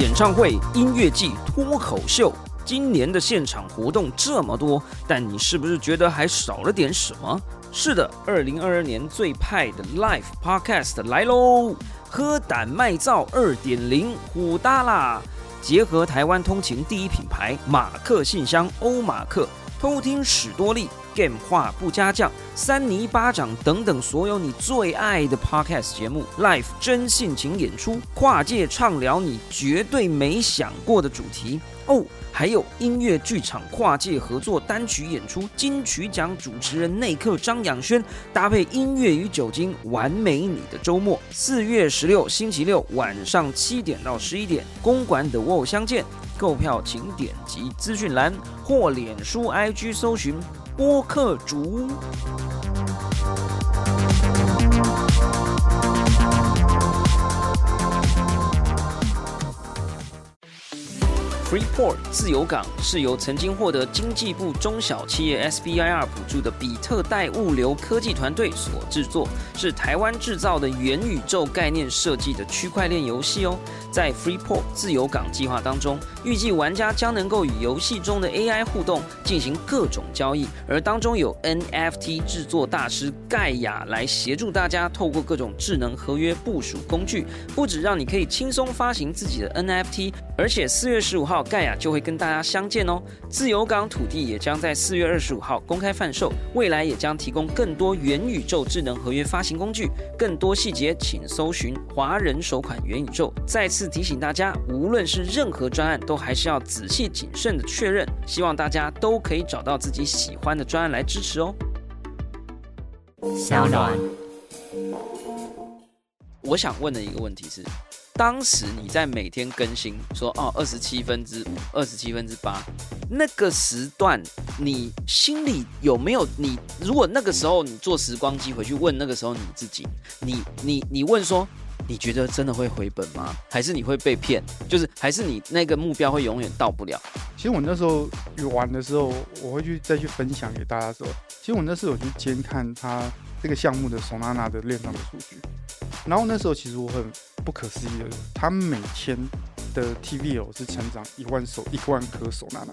演唱会、音乐季、脱口秀，今年的现场活动这么多，但你是不是觉得还少了点什么？是的，二零二二年最派的 Live Podcast 来喽！喝胆卖造二点零，虎大啦！结合台湾通勤第一品牌马克信箱欧马克，偷听史多利。Game 话不加酱、三尼巴掌等等，所有你最爱的 Podcast 节目，Live 真性情演出，跨界畅聊你绝对没想过的主题哦。还有音乐剧场跨界合作单曲演出，金曲奖主持人内克张养轩搭配音乐与酒精，完美你的周末。四月十六星期六晚上七点到十一点，公馆的沃相见。购票请点击资讯栏或脸书 IG 搜寻。播客主。Freeport 自由港是由曾经获得经济部中小企业 SBIR 补助的比特代物流科技团队所制作，是台湾制造的元宇宙概念设计的区块链游戏哦。在 Freeport 自由港计划当中，预计玩家将能够与游戏中的 AI 互动，进行各种交易，而当中有 NFT 制作大师盖亚来协助大家，透过各种智能合约部署工具，不止让你可以轻松发行自己的 NFT，而且四月十五号。盖亚就会跟大家相见哦。自由港土地也将在四月二十五号公开贩售，未来也将提供更多元宇宙智能合约发行工具。更多细节请搜寻“华人首款元宇宙”。再次提醒大家，无论是任何专案，都还是要仔细谨慎的确认。希望大家都可以找到自己喜欢的专案来支持哦。小暖，我想问的一个问题是。当时你在每天更新说哦二十七分之五二十七分之八那个时段，你心里有没有你？如果那个时候你坐时光机回去问那个时候你自己，你你你问说，你觉得真的会回本吗？还是你会被骗？就是还是你那个目标会永远到不了？其实我那时候玩的时候，我会去再去分享给大家说，其实我那时候有去监看他这个项目的索纳纳的链上的数据，然后那时候其实我很。不可思议的，他每天的 TVL 是成长一万手一万颗手拿拿，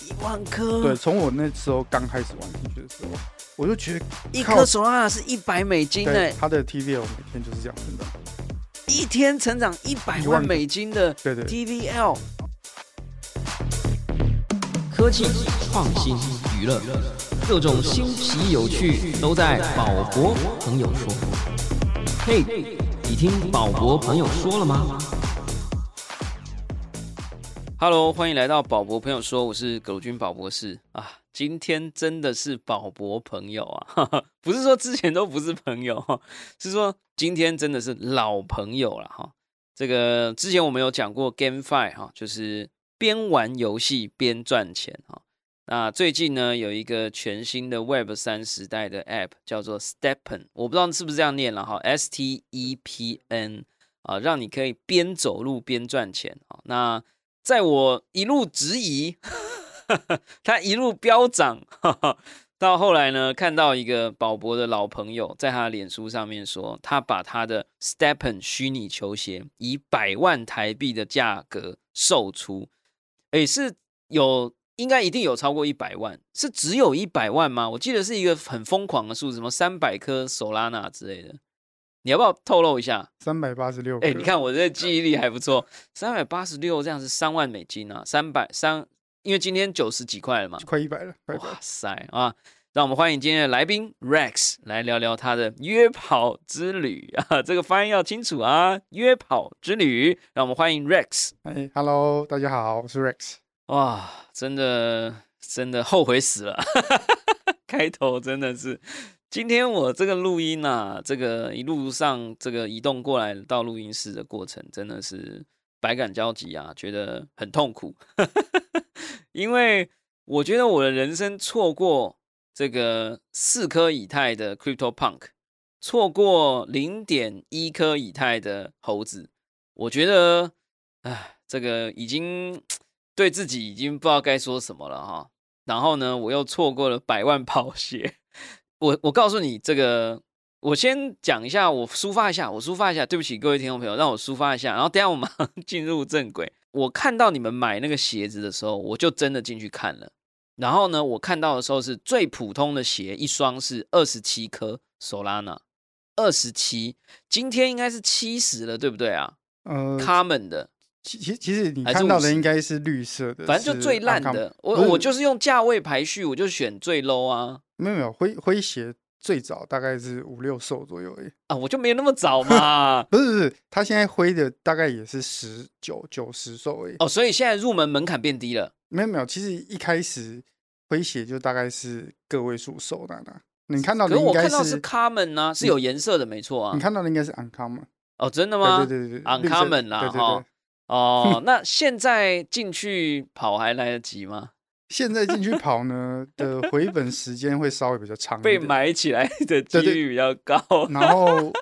一万颗。对，从我那时候刚开始玩进去的时候，我就觉得一颗手拿拿是一百美金呢。他的 TVL 每天就是这样成长，一天成长一百万美金的对对 TVL。科技创新娱乐，各种新奇有趣都在宝博朋友说。嘿。你听宝博朋友说了吗？Hello，欢迎来到宝博朋友说，我是葛军宝博士啊。今天真的是宝博朋友啊，不是说之前都不是朋友，是说今天真的是老朋友了哈。这个之前我们有讲过 GameFi 哈，就是边玩游戏边赚钱哈。那最近呢，有一个全新的 Web 三时代的 App 叫做 Stepen，我不知道是不是这样念了哈，S T E P N 啊，让你可以边走路边赚钱啊。那在我一路质疑，它一路飙涨，到后来呢，看到一个宝博的老朋友在他脸书上面说，他把他的 Stepen 虚拟球鞋以百万台币的价格售出，诶，是有。应该一定有超过一百万，是只有一百万吗？我记得是一个很疯狂的数字，什么三百颗手拉纳之类的。你要不要透露一下？三百八十六。哎，你看我这记忆力还不错，三百八十六这样是三万美金啊，三百三，因为今天九十几块了嘛，快一百了。哇塞啊！让我们欢迎今天的来宾 Rex 来聊聊他的约跑之旅啊，这个发音要清楚啊，约跑之旅。让我们欢迎 Rex。哎，Hello，大家好，我是 Rex。哇，真的真的后悔死了！开头真的是，今天我这个录音啊，这个一路上这个移动过来到录音室的过程，真的是百感交集啊，觉得很痛苦。因为我觉得我的人生错过这个四颗以太的 Crypto Punk，错过零点一颗以太的猴子，我觉得，哎，这个已经。对自己已经不知道该说什么了哈，然后呢，我又错过了百万跑鞋。我我告诉你，这个我先讲一下，我抒发一下，我抒发一下，对不起各位听众朋友，让我抒发一下，然后等下我马上 进入正轨。我看到你们买那个鞋子的时候，我就真的进去看了。然后呢，我看到的时候是最普通的鞋，一双是二十七颗，Solana，二十七，今天应该是七十了，对不对啊？呃，，Common 的，其其其实你看到的50应该是绿色的，反正就最烂的。我我就是用价位排序，我就选最 low 啊没有没有灰灰鞋最早大概是五六售左右而已。啊，我就没有那么早嘛。不是不是，他现在灰的大概也是十九九十售而已。哦，所以现在入门门槛变低了。没有没有，其实一开始灰鞋就大概是个位数售那那，你看到的应该是我看到是 common 啊，是有颜色的，没错啊你。看到的应该是 uncommon，哦，真的吗？对对对 Uncommon 啦对对哈对。哦，那现在进去跑还来得及吗？现在进去跑呢的回本时间会稍微比较长被点，买起来的几率比较高。然后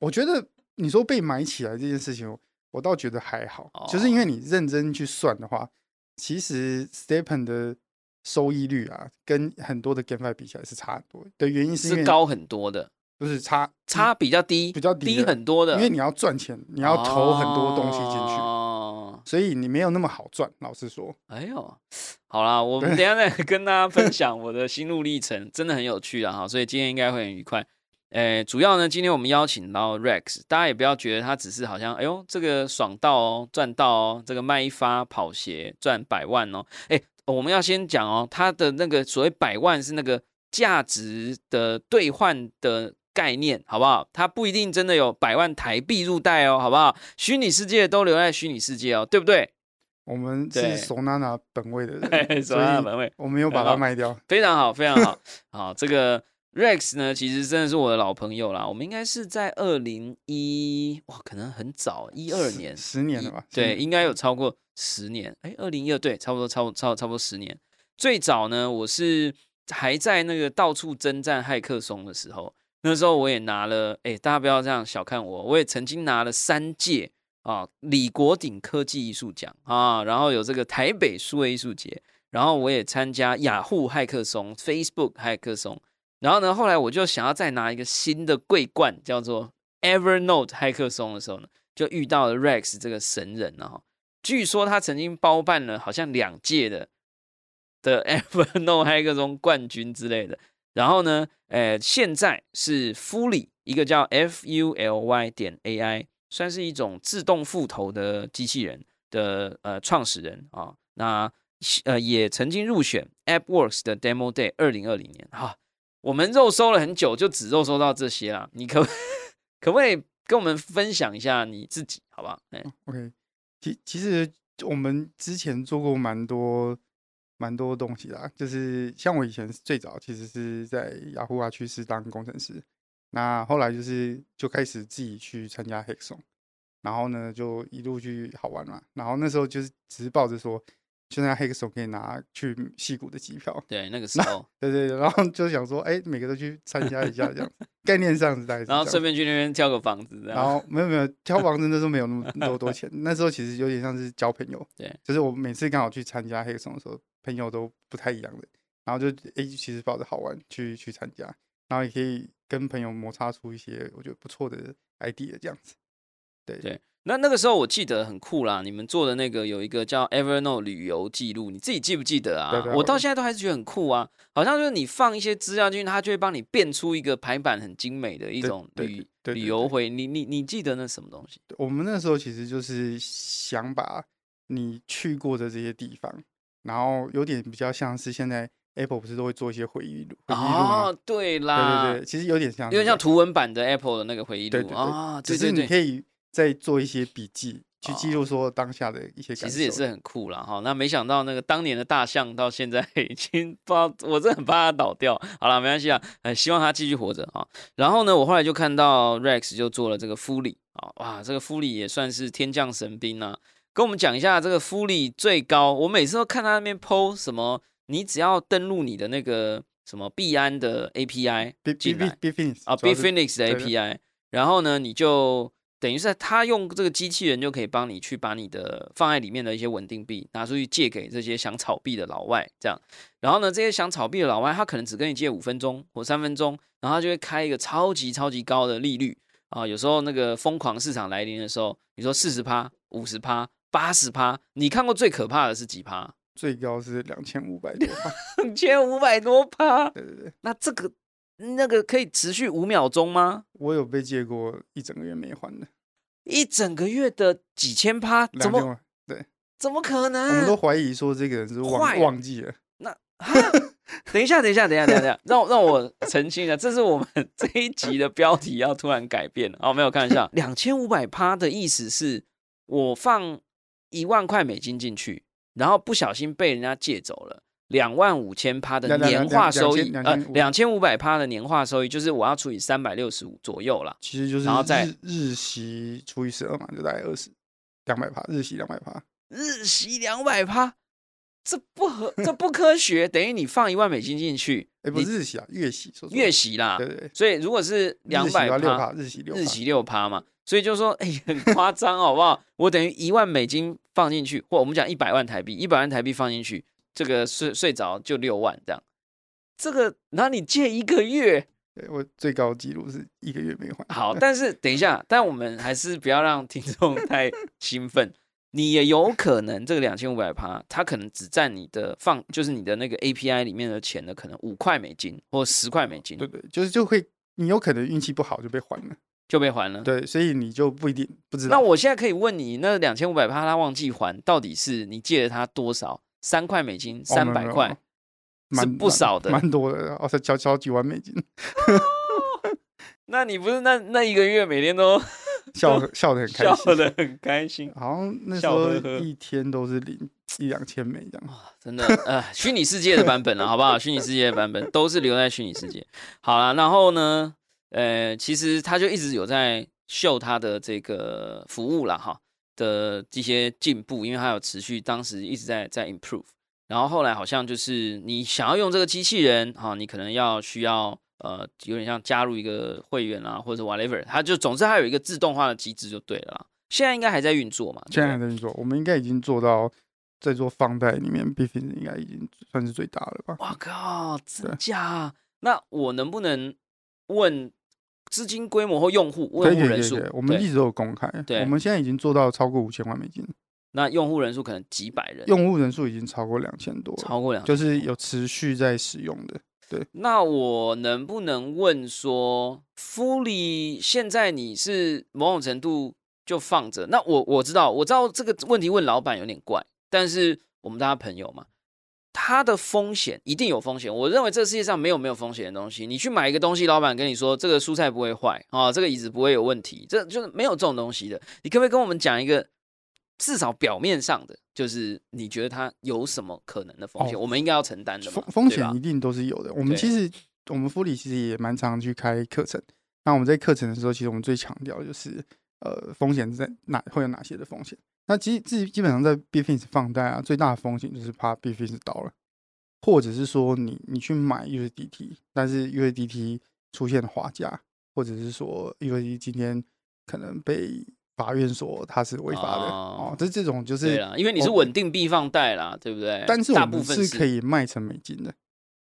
我觉得你说被埋起来这件事情，我倒觉得还好，就是因为你认真去算的话，其实 Stepen 的收益率啊，跟很多的 GameFi 比起来是差很多的。原因是因为是高很多的，不是差差比较低，比较低低很多的，因为你要赚钱，你要投很多东西进去，哦，所以你没有那么好赚。老实说，哎呦，好啦，我们等一下再 跟大家分享我的心路历程，真的很有趣啊哈，所以今天应该会很愉快。诶，主要呢，今天我们邀请到 Rex，大家也不要觉得他只是好像，哎呦，这个爽到哦，赚到哦，这个卖一发跑鞋赚百万哦。哎，我们要先讲哦，他的那个所谓百万是那个价值的兑换的概念，好不好？它不一定真的有百万台币入袋哦，好不好？虚拟世界都留在虚拟世界哦，对不对？我们是 Solana 本位的人，手所以上的本位我们有把它卖掉。非常好，非常好。好，这个 Rex 呢，其实真的是我的老朋友啦。我们应该是在二零一哇，可能很早，一二年，十年了吧？对，应该有超过十年。哎，二零一二对，差不多，差不多，差差不多十年。最早呢，我是还在那个到处征战骇客松的时候，那时候我也拿了，哎，大家不要这样小看我，我也曾经拿了三届啊李国鼎科技艺术奖啊，然后有这个台北数位艺术节，然后我也参加雅虎骇客松、Facebook 骇客松，然后呢，后来我就想要再拿一个新的桂冠，叫做 Evernote 骇客松的时候呢，就遇到了 Rex 这个神人了啊。据说他曾经包办了好像两届的的 Evernote 骇客松冠军之类的。然后呢，呃，现在是 Fully 一个叫 F U L Y 点 A I，算是一种自动复投的机器人的呃创始人啊。那呃也曾经入选 AppWorks 的 Demo Day 二零二零年哈。我们肉搜了很久，就只肉搜到这些啦。你可 可不可以跟我们分享一下你自己，好不好？哎，OK，其其实我们之前做过蛮多蛮多东西的啊，就是像我以前最早其实是在雅虎啊趋势当工程师，那后来就是就开始自己去参加 Hackathon，然后呢就一路去好玩嘛，然后那时候就是只是抱着说，现在 Hackathon 可以拿去戏谷的机票，对，那个 时候，对对对，然后就想说，哎，每个都去参加一下这样子，概念上是大概是这然后样顺便去那边挑个房子，这。然样。后。没有没有挑房子那时候没有那么那么多钱，那时候其实有点像是交朋友。对，就是我每次刚好去参加黑松的时候，朋友都不太一样的，然后就诶、其实抱着好玩去去参加，然后也可以跟朋友摩擦出一些我觉得不错的 idea 这样子。对对那那个时候我记得很酷啦，你们做的那个有一个叫 Evernote 旅游记录，你自己记不记得啊？我到现在都还是觉得很酷啊，好像就是你放一些资料进去，它就会帮你变出一个排版很精美的一种旅旅游回。你你你记得那什么东西？我们那时候其实就是想把你去过的这些地方，然后有点比较像是现在 Apple 不是都会做一些回忆录？哦，对对啦，对对，其实有点像是有点像图文版的 Apple 的那个回忆录对对对啊，只是你对对对。可以再做一些笔记，去记哦录说当下的一些。其实也是很酷啦，哈。那没想到那个当年的大象到现在 已经不知道，我真的很怕它倒掉。好了，没关系啊，呃，希望它继续活着啊。然后呢，我后来就看到 Rex 就做了这个夫里啊，哇，这个夫里也算是天降神兵啊。跟我们讲一下这个复利最高，我每次都看他那边 PO 什么，你只要登录你的那个什么币安的 API B B 进来啊主要是，Bitfinex 的 API，然后呢，你就等于是他用这个机器人就可以帮你去把你的放在里面的一些稳定币拿出去借给这些想炒币的老外，这样。然后呢，这些想炒币的老外，他可能只跟你借五分钟或三分钟，然后他就会开一个超级超级高的利率啊。有时候那个疯狂市场来临的时候，你说四十趴、五十趴、八十趴，你看过最可怕的是几趴？最高是两千五百多趴，两千五百多趴。对对对，那这个那个可以持续五秒钟吗？我有被借过一整个月没还的，一整个月的几千趴，怎么对。怎么可能？我们都怀疑说这个人是坏忘忘记了，那哈，等一下，等一下，等一下，等一下，让我让我澄清一下，这是我们这一集的标题要突然改变了。哦，没有看一下，两千五百趴的意思是我放一万块美金进去，然后不小心被人家借走了。两万五千趴的年化收益，两呃，两千五百趴的年化收益，就是我要除以三百六十五左右啦。其实就是然后再日日息除以十二嘛，就大概二十两百趴，日息两百趴。日息两百趴，这不合，这不科学。等于你放一万美金进去，哎，不日息啊，月息，月息啦。对对对，所以如果是两百趴日息六趴，日息六趴嘛，所以就说，哎、很夸张，好不好？我等于一万美金放进去，或我们讲一百万台币，一百万台币放进去，这个睡睡着就六万这样。这个，然后你借一个月，对我最高纪录是一个月没还。好，但是等一下，但我们还是不要让听众太兴奋。你也有可能这个两千五百趴，它可能只占你的放，就是你的那个 API 里面的钱的可能五块美金或十块美金对对，就是就会你有可能运气不好就被还了，就被还了。对，所以你就不一定不知道。那我现在可以问你，那两千五百趴他忘记还，到底是你借了他多少？三块美金，哦三百块，是蛮不少的。蛮蛮多的，哦，才交交几万美金，那你不是那那一个月每天都 笑笑的很开笑心，得很开心？好像 那时候一天都是零一两千美这样。真的，呃，虚拟世界的版本了，好不好？虚拟世界的版本都是留在虚拟世界。好了，然后呢，呃，其实他就一直有在秀他的这个服务了，哈的这些进步，因为他有持续，当时一直在在 improve。然后后来好像就是你想要用这个机器人，哈，你可能要需要呃，有点像加入一个会员啊，或者 whatever，它就总之它有一个自动化的机制就对了啦。现在应该还在运作嘛？现在还在运作，我们应该已经做到在做放贷里面 i n 应该已经算是最大了吧？哇靠，真对假啊？那我能不能问资金规模或用户可用户人数？我们一直都有公开，对我们现在已经做到超过五千万美金，那用户人数可能几百人，用户人数已经超过两千多，超过两，就是有持续在使用的。对那我能不能问说，，Fully 现在你是某种程度就放着？那我我知道，我知道这个问题问老板有点怪，但是我们大家朋友嘛，它的风险一定有风险。我认为这世界上没有没有风险的东西。你去买一个东西，老板跟你说这个蔬菜不会坏啊，这个椅子不会有问题，这就是没有这种东西的。你可不可以跟我们讲一个至少表面上的，就是你觉得它有什么可能的风险，哦我们应该要承担的风？风险一定都是有的。我们其实我们福利其实也蛮常去开课程。那我们在课程的时候，其实我们最强调就是呃风险在哪会有哪些的风险。那其实基基本上在 b f i n 放贷啊，最大的风险就是怕 b f i n 倒了，或者是说你你去买 USDT，但是 USDT 出现滑价，或者是说 USDT 今天可能被法院说它是违法的哦哦，这这种就是对啦，因为你是稳定币放贷啦，对不对？但是我们是可以卖成美金的。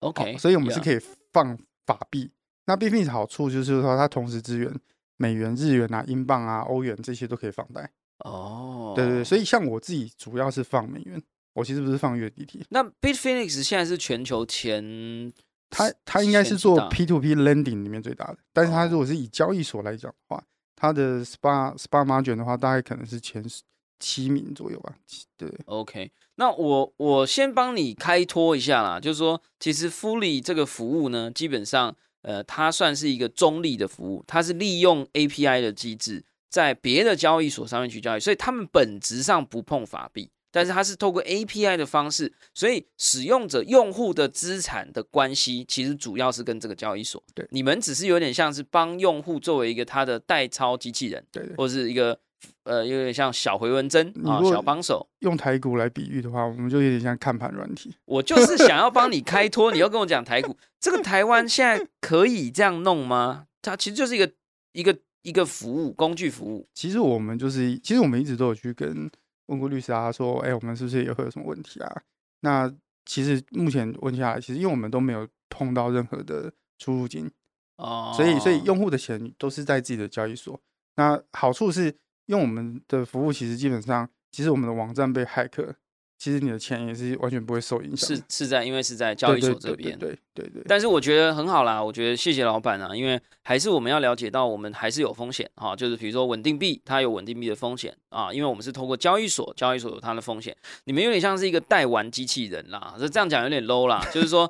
OK，哦所以我们是。可以放法币。那 b f i n 好处就是说，它同时支援美元、日元啊、英镑啊、欧元这些都可以放贷。哦，对对对，所以以像我自己主要是放美元，我其实不是放 USDT。那 Bitfinex 现在是全球前，它它应该是做前几大 P to P lending 里面最大的，但是它哦如果是以交易所来讲的话，它的 SPA SPA margin 的话，大概可能是前十七名左右吧。对，OK，那我我先帮你开脱一下啦，就是说，其实 Fully 这个服务呢，基本上呃，它算是一个中立的服务，它是利用 API 的机制，在别的交易所上面去交易，所以他们本质上不碰法币，但是它是透过 API 的方式，所以使用者用户的资产的关系，其实主要是跟这个交易所，对你们只是有点像是帮用户作为一个他的代操机器人，对对，或是一个呃有点像小回文针啊小帮手。用台股来比喻的话，我们就有点像看盘软体。我就是想要帮你开脱，你要跟我讲台股，这个台湾现在可以这样弄吗？它其实就是一个一个一个服务工具服务。其实我们就是，其实我们一直都有去跟问过律师啊，说，哎、我们是不是也会有什么问题啊？那其实目前问下来，其实因为我们都没有碰到任何的出入金，哦，所以所以用户的钱都是在自己的交易所。那好处是用我们的服务，其实基本上，其实我们的网站被骇客，其实你的钱也是完全不会受影响。是是在因为是在交易所这边，对对对。但是我觉得很好啦，我觉得谢谢老板啊，因为还是我们要了解到，我们还是有风险哈，就是比如说稳定币，它有稳定币的风险啊，因为我们是透过交易所，交易所有它的风险。你们有点像是一个代玩机器人啦，这这样讲有点 low 啦，就是说。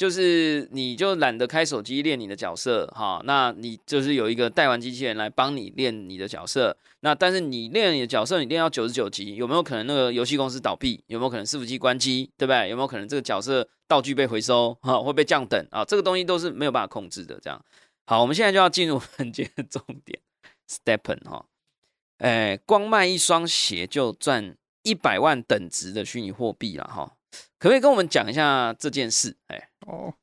就是你就懒得开手机练你的角色哈，那你就是有一个代玩机器人来帮你练你的角色。那但是你练你的角色，你练到九十九级，有没有可能那个游戏公司倒闭？有没有可能伺服器关机？对不对？有没有可能这个角色道具被回收哈，会被降等啊？这个东西都是没有办法控制的。这样好，我们现在就要进入本节的重点，Stepen 哈，哎，光卖一双鞋就赚一百万等值的虚拟货币了哈。可不可以跟我们讲一下这件事？哎，哦，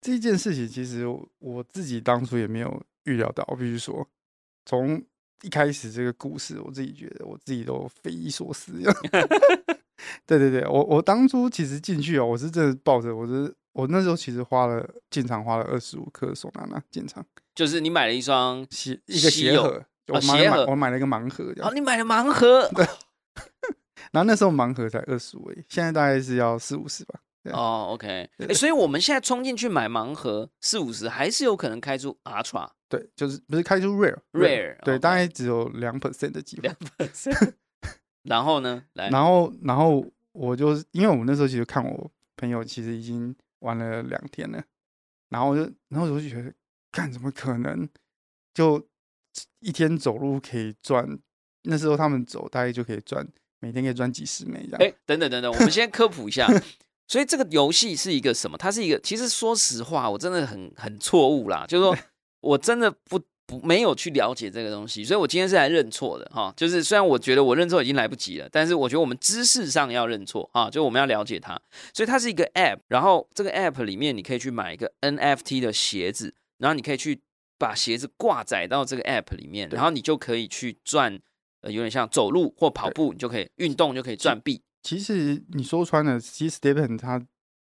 这件事情其实我自己当初也没有预料到。我必须说，从一开始这个故事，我自己觉得我自己都匪夷所思。对对对，我我当初其实进去哦，我是真的抱着，我是我那时候其实花了进场花了二十五克索纳纳进场，就是你买了一双鞋一个鞋盒，哦鞋盒，我买了一个盲盒，哦，你买了盲盒。然后那时候盲盒才二十五，现在大概是要四五十吧。哦，OK，哎，所以我们现在冲进去买盲盒四五十，还是有可能开出 Ultra。对，就是不是开出 Rare，Rare，对，大概只有两 percent 的机会。两 percent。然后呢？来，然后，然后我就因为我那时候其实看我朋友其实已经玩了两天了，然后我就，然后我就觉得，干怎么可能？就一天走路可以赚，那时候他们走大概就可以赚。每天可以赚几十枚这样。哎，等等等等，我们先科普一下。所以这个游戏是一个什么？它是一个，其实说实话，我真的很很错误啦。就是说 我真的不不没有去了解这个东西，所以我今天是来认错的哈。就是虽然我觉得我认错已经来不及了，但是我觉得我们知识上要认错啊，就我们要了解它。所以它是一个 App，然后这个 App 里面你可以去买一个 NFT 的鞋子，然后你可以去把鞋子挂载到这个 App 里面，然后你就可以去赚。呃，有点像走路或跑步，你就可以运动，就可以赚币。其实你说穿了，其实 Stepen 它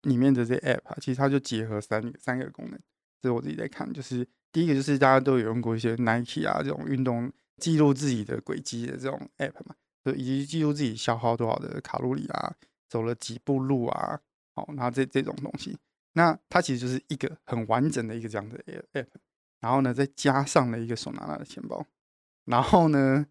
里面的这 App 啊，其实它就结合三三个功能。这是我自己在看，就是第一个就是大家都有用过一些 Nike 啊这种运动记录自己的轨迹的这种 App 嘛，就以及记录自己消耗多少的卡路里啊，走了几步路啊，好，然后这这种东西，那它其实就是一个很完整的一个这样的 App，然后呢，再加上了一个手拿拿的钱包，然后呢。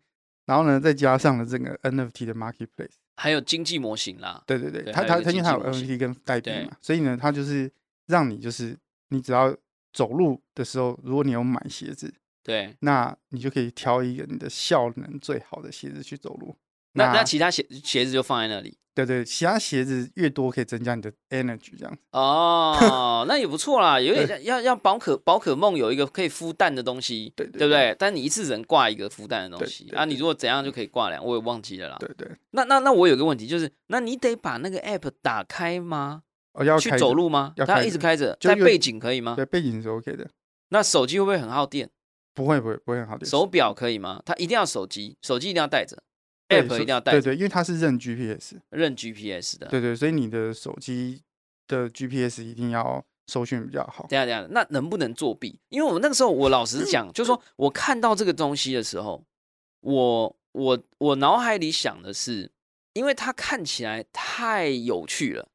然后呢，再加上了这个 NFT 的 marketplace，还有经济模型啦。对对对，它它它因为它有 NFT 跟代币嘛，所以呢，它就是让你就是你只要走路的时候，如果你有买鞋子，对，那你就可以挑一个你的效能最好的鞋子去走路。那那其他鞋鞋子就放在那里。对对，其他鞋子越多可以增加你的 energy，这样。哦，那也不错啦，有点要要宝可宝可梦有一个可以孵蛋的东西，对对不对？但你一次只能挂一个孵蛋的东西啊，你如果怎样就可以挂两，我也忘记了啦。对对。那那那我有个问题就是，那你得把那个 app 打开吗？哦，要去走路吗？它一直开着，在背景可以吗？对，背景是 OK 的。那手机会不会很耗电？不会不会不会很耗电。手表可以吗？它一定要手机，手机一定要带着。App 一定要带，对对，因为它是认 GPS，认 GPS 的，对对，所以你的手机的 GPS 一定要搜寻比较好。等下等下，那能不能作弊？因为我们那个时候，我老实讲，就是说我看到这个东西的时候，我我我脑海里想的是，因为它看起来太有趣了，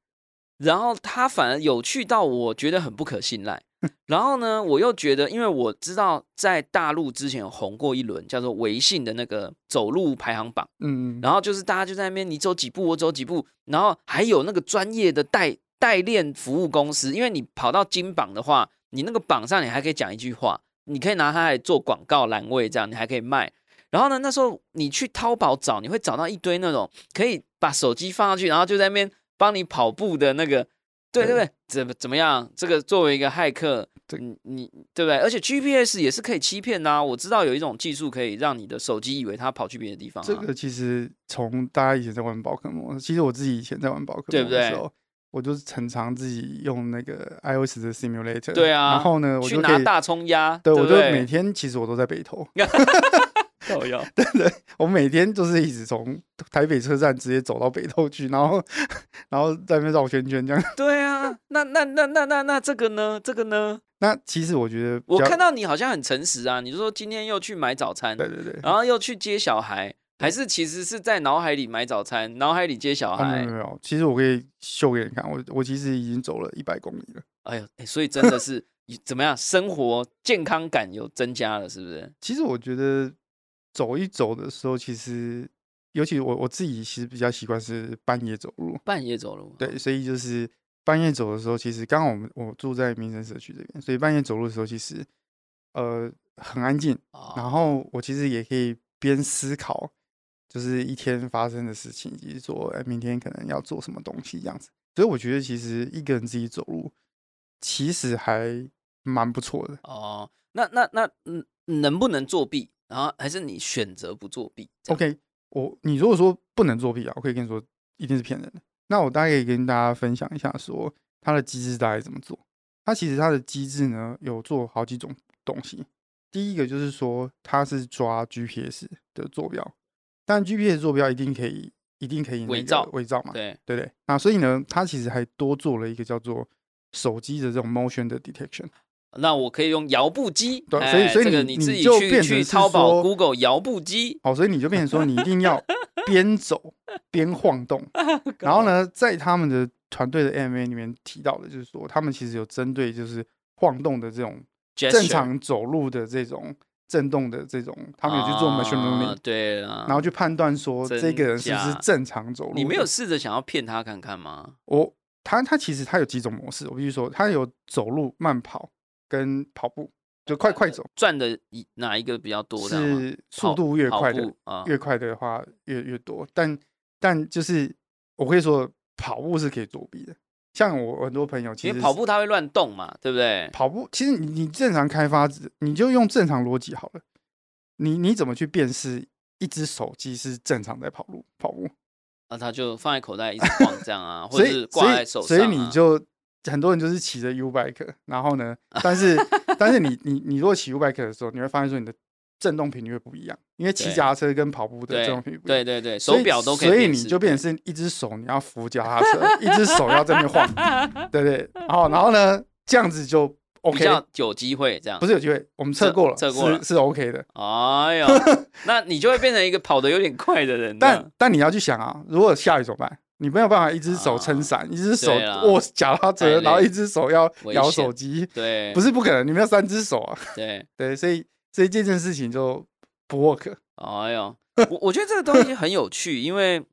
然后他反而有趣到我觉得很不可信赖。然后呢，我又觉得，因为我知道在大陆之前有红过一轮叫做微信的那个走路排行榜，嗯，然后就是大家就在那边，你走几步我走几步，然后还有那个专业的代代练服务公司，因为你跑到金榜的话，你那个榜上你还可以讲一句话，你可以拿它来做广告栏位，这样你还可以卖。然后呢，那时候你去淘宝找，你会找到一堆那种可以把手机放上去，然后就在那边帮你跑步的那个。对对对，怎么怎么样？这个作为一个骇客，你你对不对？而且 GPS 也是可以欺骗的啊！我知道有一种技术可以让你的手机以为它跑去别的地方。这个其实从大家以前在玩宝可梦，其实我自己以前在玩宝可梦的时候，我就是常常自己用那个 iOS 的 simulator。对啊，然后呢，我就拿大冲压。对，我就每天其实我都在北投。靠腰。我每天就是一直从台北车站直接走到北投去，然后 然后在那边绕圈圈这样。对啊，那那那那那那这个呢？这个呢？那其实我觉得我，看到你好像很诚实啊，你就说今天又去买早餐，对对对，然后又去接小孩，还是其实是在脑海里买早餐，脑海里接小孩没有没有，其实我可以秀给你看，我我其实已经走了一百公里了。哎呦，哎所以真的是怎么样，生活健康感有增加了，是不是？其实我觉得走一走的时候，其实尤其我我自己其实比较习惯是半夜走路，半夜走路，对，所以就是半夜走的时候，其实刚好我们我住在民生社区这边，所以半夜走路的时候，其实呃很安静，哦，然后我其实也可以边思考，就是一天发生的事情，以及说哎明天可能要做什么东西这样子。所以我觉得其实一个人自己走路，其实还蛮不错的。哦，那那那嗯，能不能作弊？然后还是你选择不作弊 OK，我你如果说不能作弊啊，我可以跟你说一定是骗人的。那我大概可以跟大家分享一下，说它的机制大概怎么做。它其实它的机制呢有做好几种东西。第一个就是说它是抓 GPS 的坐标，但 GPS 坐标一定可以一定可以那个伪造伪造嘛，对，对不对？那所以呢，它其实还多做了一个叫做手机的这种 motion 的 detection。那我可以用摇步机，对哎所以所以这个你你自己去就变成是去淘宝说 Google 摇步机，好，所以你就变成说，你一定要 边走边晃动。然后呢，在他们的团队的 AMA 里面提到的，就是说他们其实有针对就是晃动的这种正常走路的这种震动的这种，他们有去做 machine 啊 learning，、对啊，然后去判断说这个人是不是正常走路。你没有试着想要骗他看看吗？我他他其实他有几种模式，我必须说，他有走路、慢跑跟跑步，就快快走，赚的一哪一个比较多？这样吗是速度越快的啊，越快的话越越多，但但就是我可以说跑步是可以作弊的。像我很多朋友其因为跑步它会乱动嘛，对不对？跑步，其实你你正常开发，你就用正常逻辑好了。你你怎么去辨识一只手机是正常在跑路跑步？那他就放在口袋一直晃这样啊，或者是挂在手上啊。所以你就很多人就是骑着 U bike，然后呢，但是 但是你你你如果骑 U bike 的时候，你会发现说你的震动频率会不一样，因为骑对脚踏车跟跑步的对震动频率不一样。对对对，手表都可以所以你就变成是一只手你要扶脚踏车，一只手要在那边晃，对不对？然后然后呢，这样子就 OK，较有机会这样不。是有机会，我们测测过了，测过了是是 OK 的。哎呦，那你就会变成一个跑得有点快的人。但但你要去想啊，如果下雨怎么办？你没有办法一只手撑伞，一只手握脚踏车，然后一只手要摇手机，对，不是不可能，你们要三只手啊。对，对，所以所以这件事情就不 work。哎呦，我我觉得这个东西很有趣，因为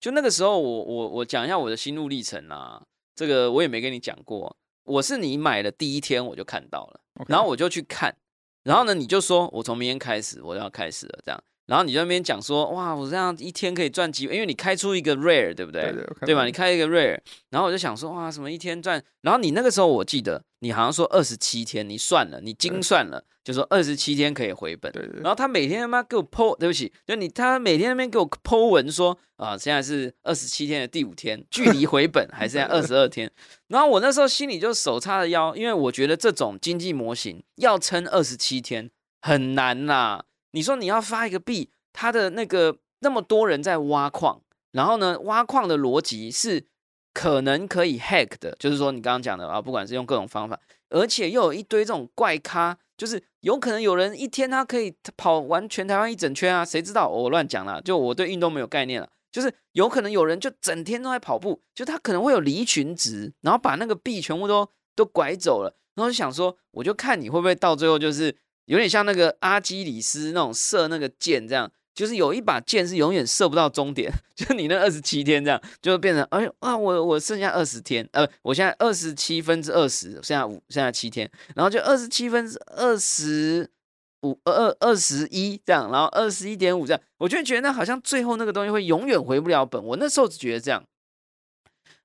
就那个时候我我我讲一下我的心路历程啊，这个我也没跟你讲过，我是你买的第一天我就看到了然后我就去看，然后呢你就说我从明天开始我要开始了这样，然后你在那边讲说哇我这样一天可以赚几，因为你开出一个 rare 对不对？对对对吧？你开一个 rare，然后我就想说哇什么一天赚，然后你那个时候我记得你好像说二十七天，你算了，你精算了，就说二十七天可以回本。对对然后他每天他妈给我 po，对不起，就你他每天那边给我 po 文说啊，现在是二十七天的第五天，距离回本还剩下 二十二天。然后我那时候心里就手叉着腰，因为我觉得这种经济模型要撑二十七天很难啦。你说你要发一个币，它的那个那么多人在挖矿，然后呢，挖矿的逻辑是可能可以 hack 的，就是说你刚刚讲的啊，不管是用各种方法，而且又有一堆这种怪咖，就是有可能有人一天他可以跑完全台湾一整圈啊，谁知道？我乱讲啦，就我对运动没有概念了。就是有可能有人就整天都在跑步，就他可能会有离群值，然后把那个币全部都都拐走了，然后就想说，我就看你会不会到最后就是有点像那个阿基里斯那种射那个箭这样，就是有一把箭是永远射不到终点，就你那二十七天这样，就变成哎呦啊，我我剩下二十天，呃，我现在二十七分之二十，剩下五，剩下七天，然后就二十七分之二十五二二二十一这样，然后二十一点五这样，我就觉得那好像最后那个东西会永远回不了本，我那时候只觉得这样。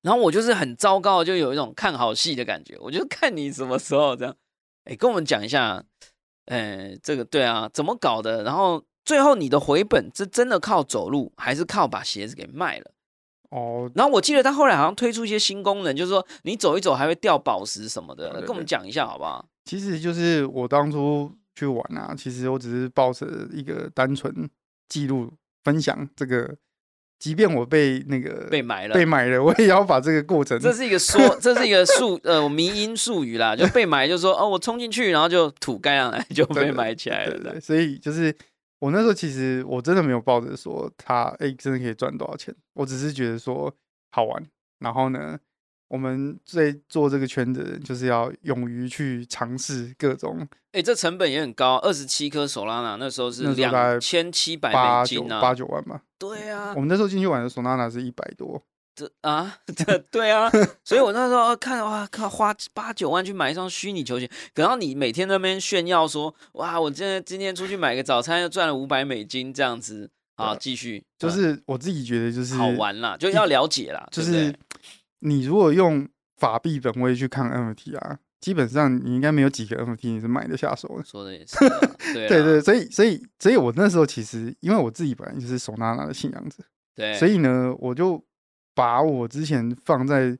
然后我就是很糟糕，就有一种看好戏的感觉，我就看你什么时候这样，哎，跟我们讲一下，呃，这个对啊，怎么搞的？然后最后你的回本是真的靠走路，还是靠把鞋子给卖了？哦，然后我记得他后来好像推出一些新功能，就是说你走一走还会掉宝石什么的，对对跟我们讲一下好不好？其实就是我当初去玩啊，其实我只是抱着一个单纯记录分享这个，即便我被那个被埋了，被埋了，我也要把这个过程。这是一个说，这是一个术呃迷因术语啦，就被埋，就说哦，我冲进去，然后就土盖上来，就被埋起来了。对，所以就是我那时候其实我真的没有抱着说他哎真的可以赚多少钱，我只是觉得说好玩，然后呢。我们最做这个圈子，就是要勇于去尝试各种。哎，这成本也很高，二十七颗手拉娜那时候是两千七百美金啊，八九万吧。对啊，我们那时候进去玩的手拉娜是一百多。这啊，这对啊，所以我那时候看哇看，花八九万去买一双虚拟球鞋，然后你每天那边炫耀说哇，我今天今天出去买个早餐又赚了五百美金这样子。好，继续，就是我自己觉得就是好玩啦，就要了解啦，就是。你如果用法币本位去看 NFT 啊，基本上你应该没有几个 NFT 你是买得下手的。说的也是，对 对，所以所以所以我那时候其实因为我自己本来就是手拿拿的信仰者，对，所以呢，我就把我之前放在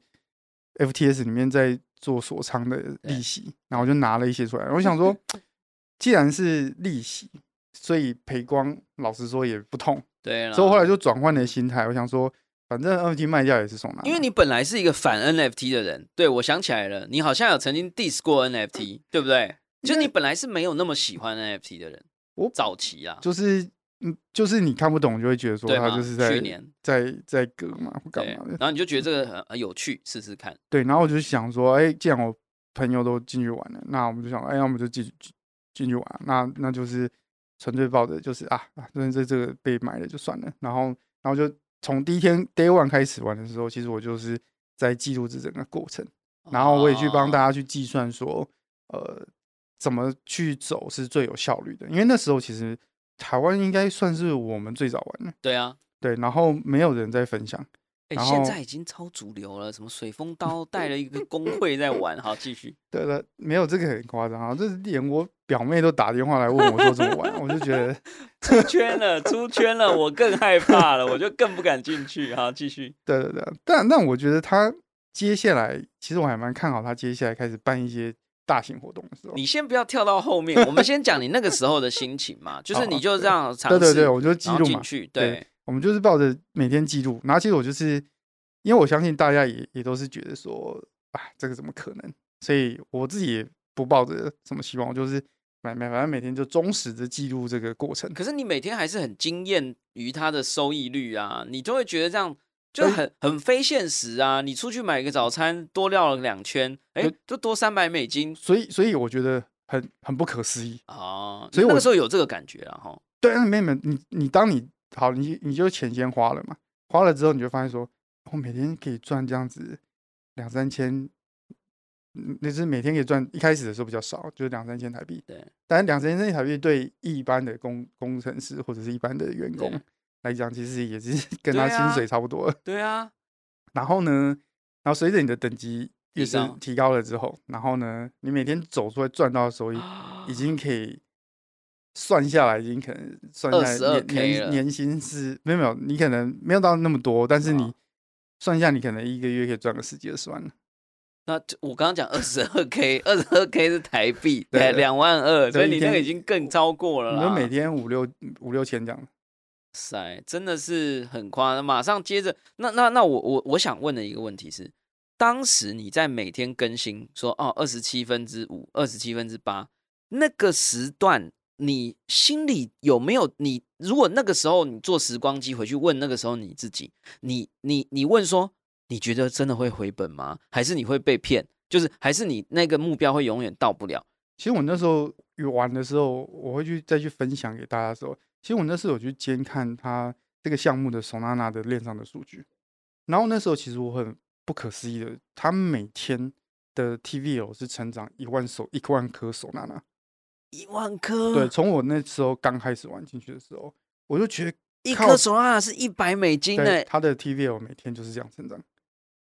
FTS 里面在做锁仓的利息，然后我就拿了一些出来。我想说，既然是利息，所以赔光，老实说也不痛。对，所以我后来就转换了心态，我想说。反正 NFT 卖掉也是送拿，因为你本来是一个反 NFT 的人，对我想起来了，你好像有曾经 diss 过 NFT，对不对？就你本来是没有那么喜欢 NFT 的人，我早期啊，就是嗯，就是你看不懂就会觉得说他就是在去年在在割嘛，干嘛的？然后你就觉得这个很有趣，试试看。对，然后我就想说，哎，既然我朋友都进去玩了，那我们就想，哎，那我们就进进进去玩，那那就是纯粹抱着就是啊啊，这这这个被买了就算了，然后然后就。从第一天 Day One 开始玩的时候，其实我就是在记录这整个过程，然后我也去帮大家去计算说，呃，怎么去走是最有效率的。因为那时候其实台湾应该算是我们最早玩的。对啊，对，然后没有人在分享。哎，现在已经超主流了，什么水风刀带了一个工会在玩。好，继续。对了，没有这个很夸张啊，这是连我表妹都打电话来问我说怎么玩，我就觉得 出圈了，出圈了，我更害怕了，我就更不敢进去。好，继续。对对对，但但我觉得他接下来，其实我还蛮看好他接下来开始办一些大型活动的时候。你先不要跳到后面，我们先讲你那个时候的心情嘛，就是你就这样尝试，对对对，我就记录嘛，对。我们就是抱着每天记录，然后其实我就是，因为我相信大家也也都是觉得说，啊，这个怎么可能？所以我自己也不抱着什么希望，我就是买买，反正每天就忠实的记录这个过程。可是你每天还是很惊艳于它的收益率啊，你就会觉得这样就很很非现实啊。你出去买个早餐多绕了两圈，哎，就多三百美金，所以所以我觉得很很不可思议啊。所以那个时候有这个感觉啊，哈。对，妹妹，你你当你。好，你你就钱先花了嘛，花了之后你就发现说，我每天可以赚这样子两三千，那是每天可以赚。一开始的时候比较少，就是两三千台币。对，但两三千台币对一般的工工程师或者是一般的员工来讲，其实也是 跟他薪水差不多。对啊。然后呢，然后随着你的等级越升提高了之后，然后呢，你每天走出来赚到的收益，已经可以。算下来已经可能算下来年年年薪是没有没有，你可能没有到那么多，但是你算一下，你可能一个月可以赚个十几二十万那我刚刚讲二十二 k，二十二 k 是台币，对，两万二，所以你那个已经更超过了。你每天五六五六千这样。塞，真的是很夸张。马上接着，那那那我我我想问的一个问题是，当时你在每天更新说哦二十七分之五，二十七分之八那个时段。你心里有没有你？如果那个时候你坐时光机回去问那个时候你自己，你你你问说，你觉得真的会回本吗？还是你会被骗？就是还是你那个目标会永远到不了？其实我那时候玩的时候，我会去再去分享给大家的时候，其实我那时候有去监看他这个项目的索娜娜的链上的数据，然后那时候其实我很不可思议的，他每天的 TVL 是成长一万手一万颗索娜娜。一万颗，对，从我那时候刚开始玩进去的时候，我就觉得一颗索拉是一百美金呢。它的 TVL 每天就是这样成长，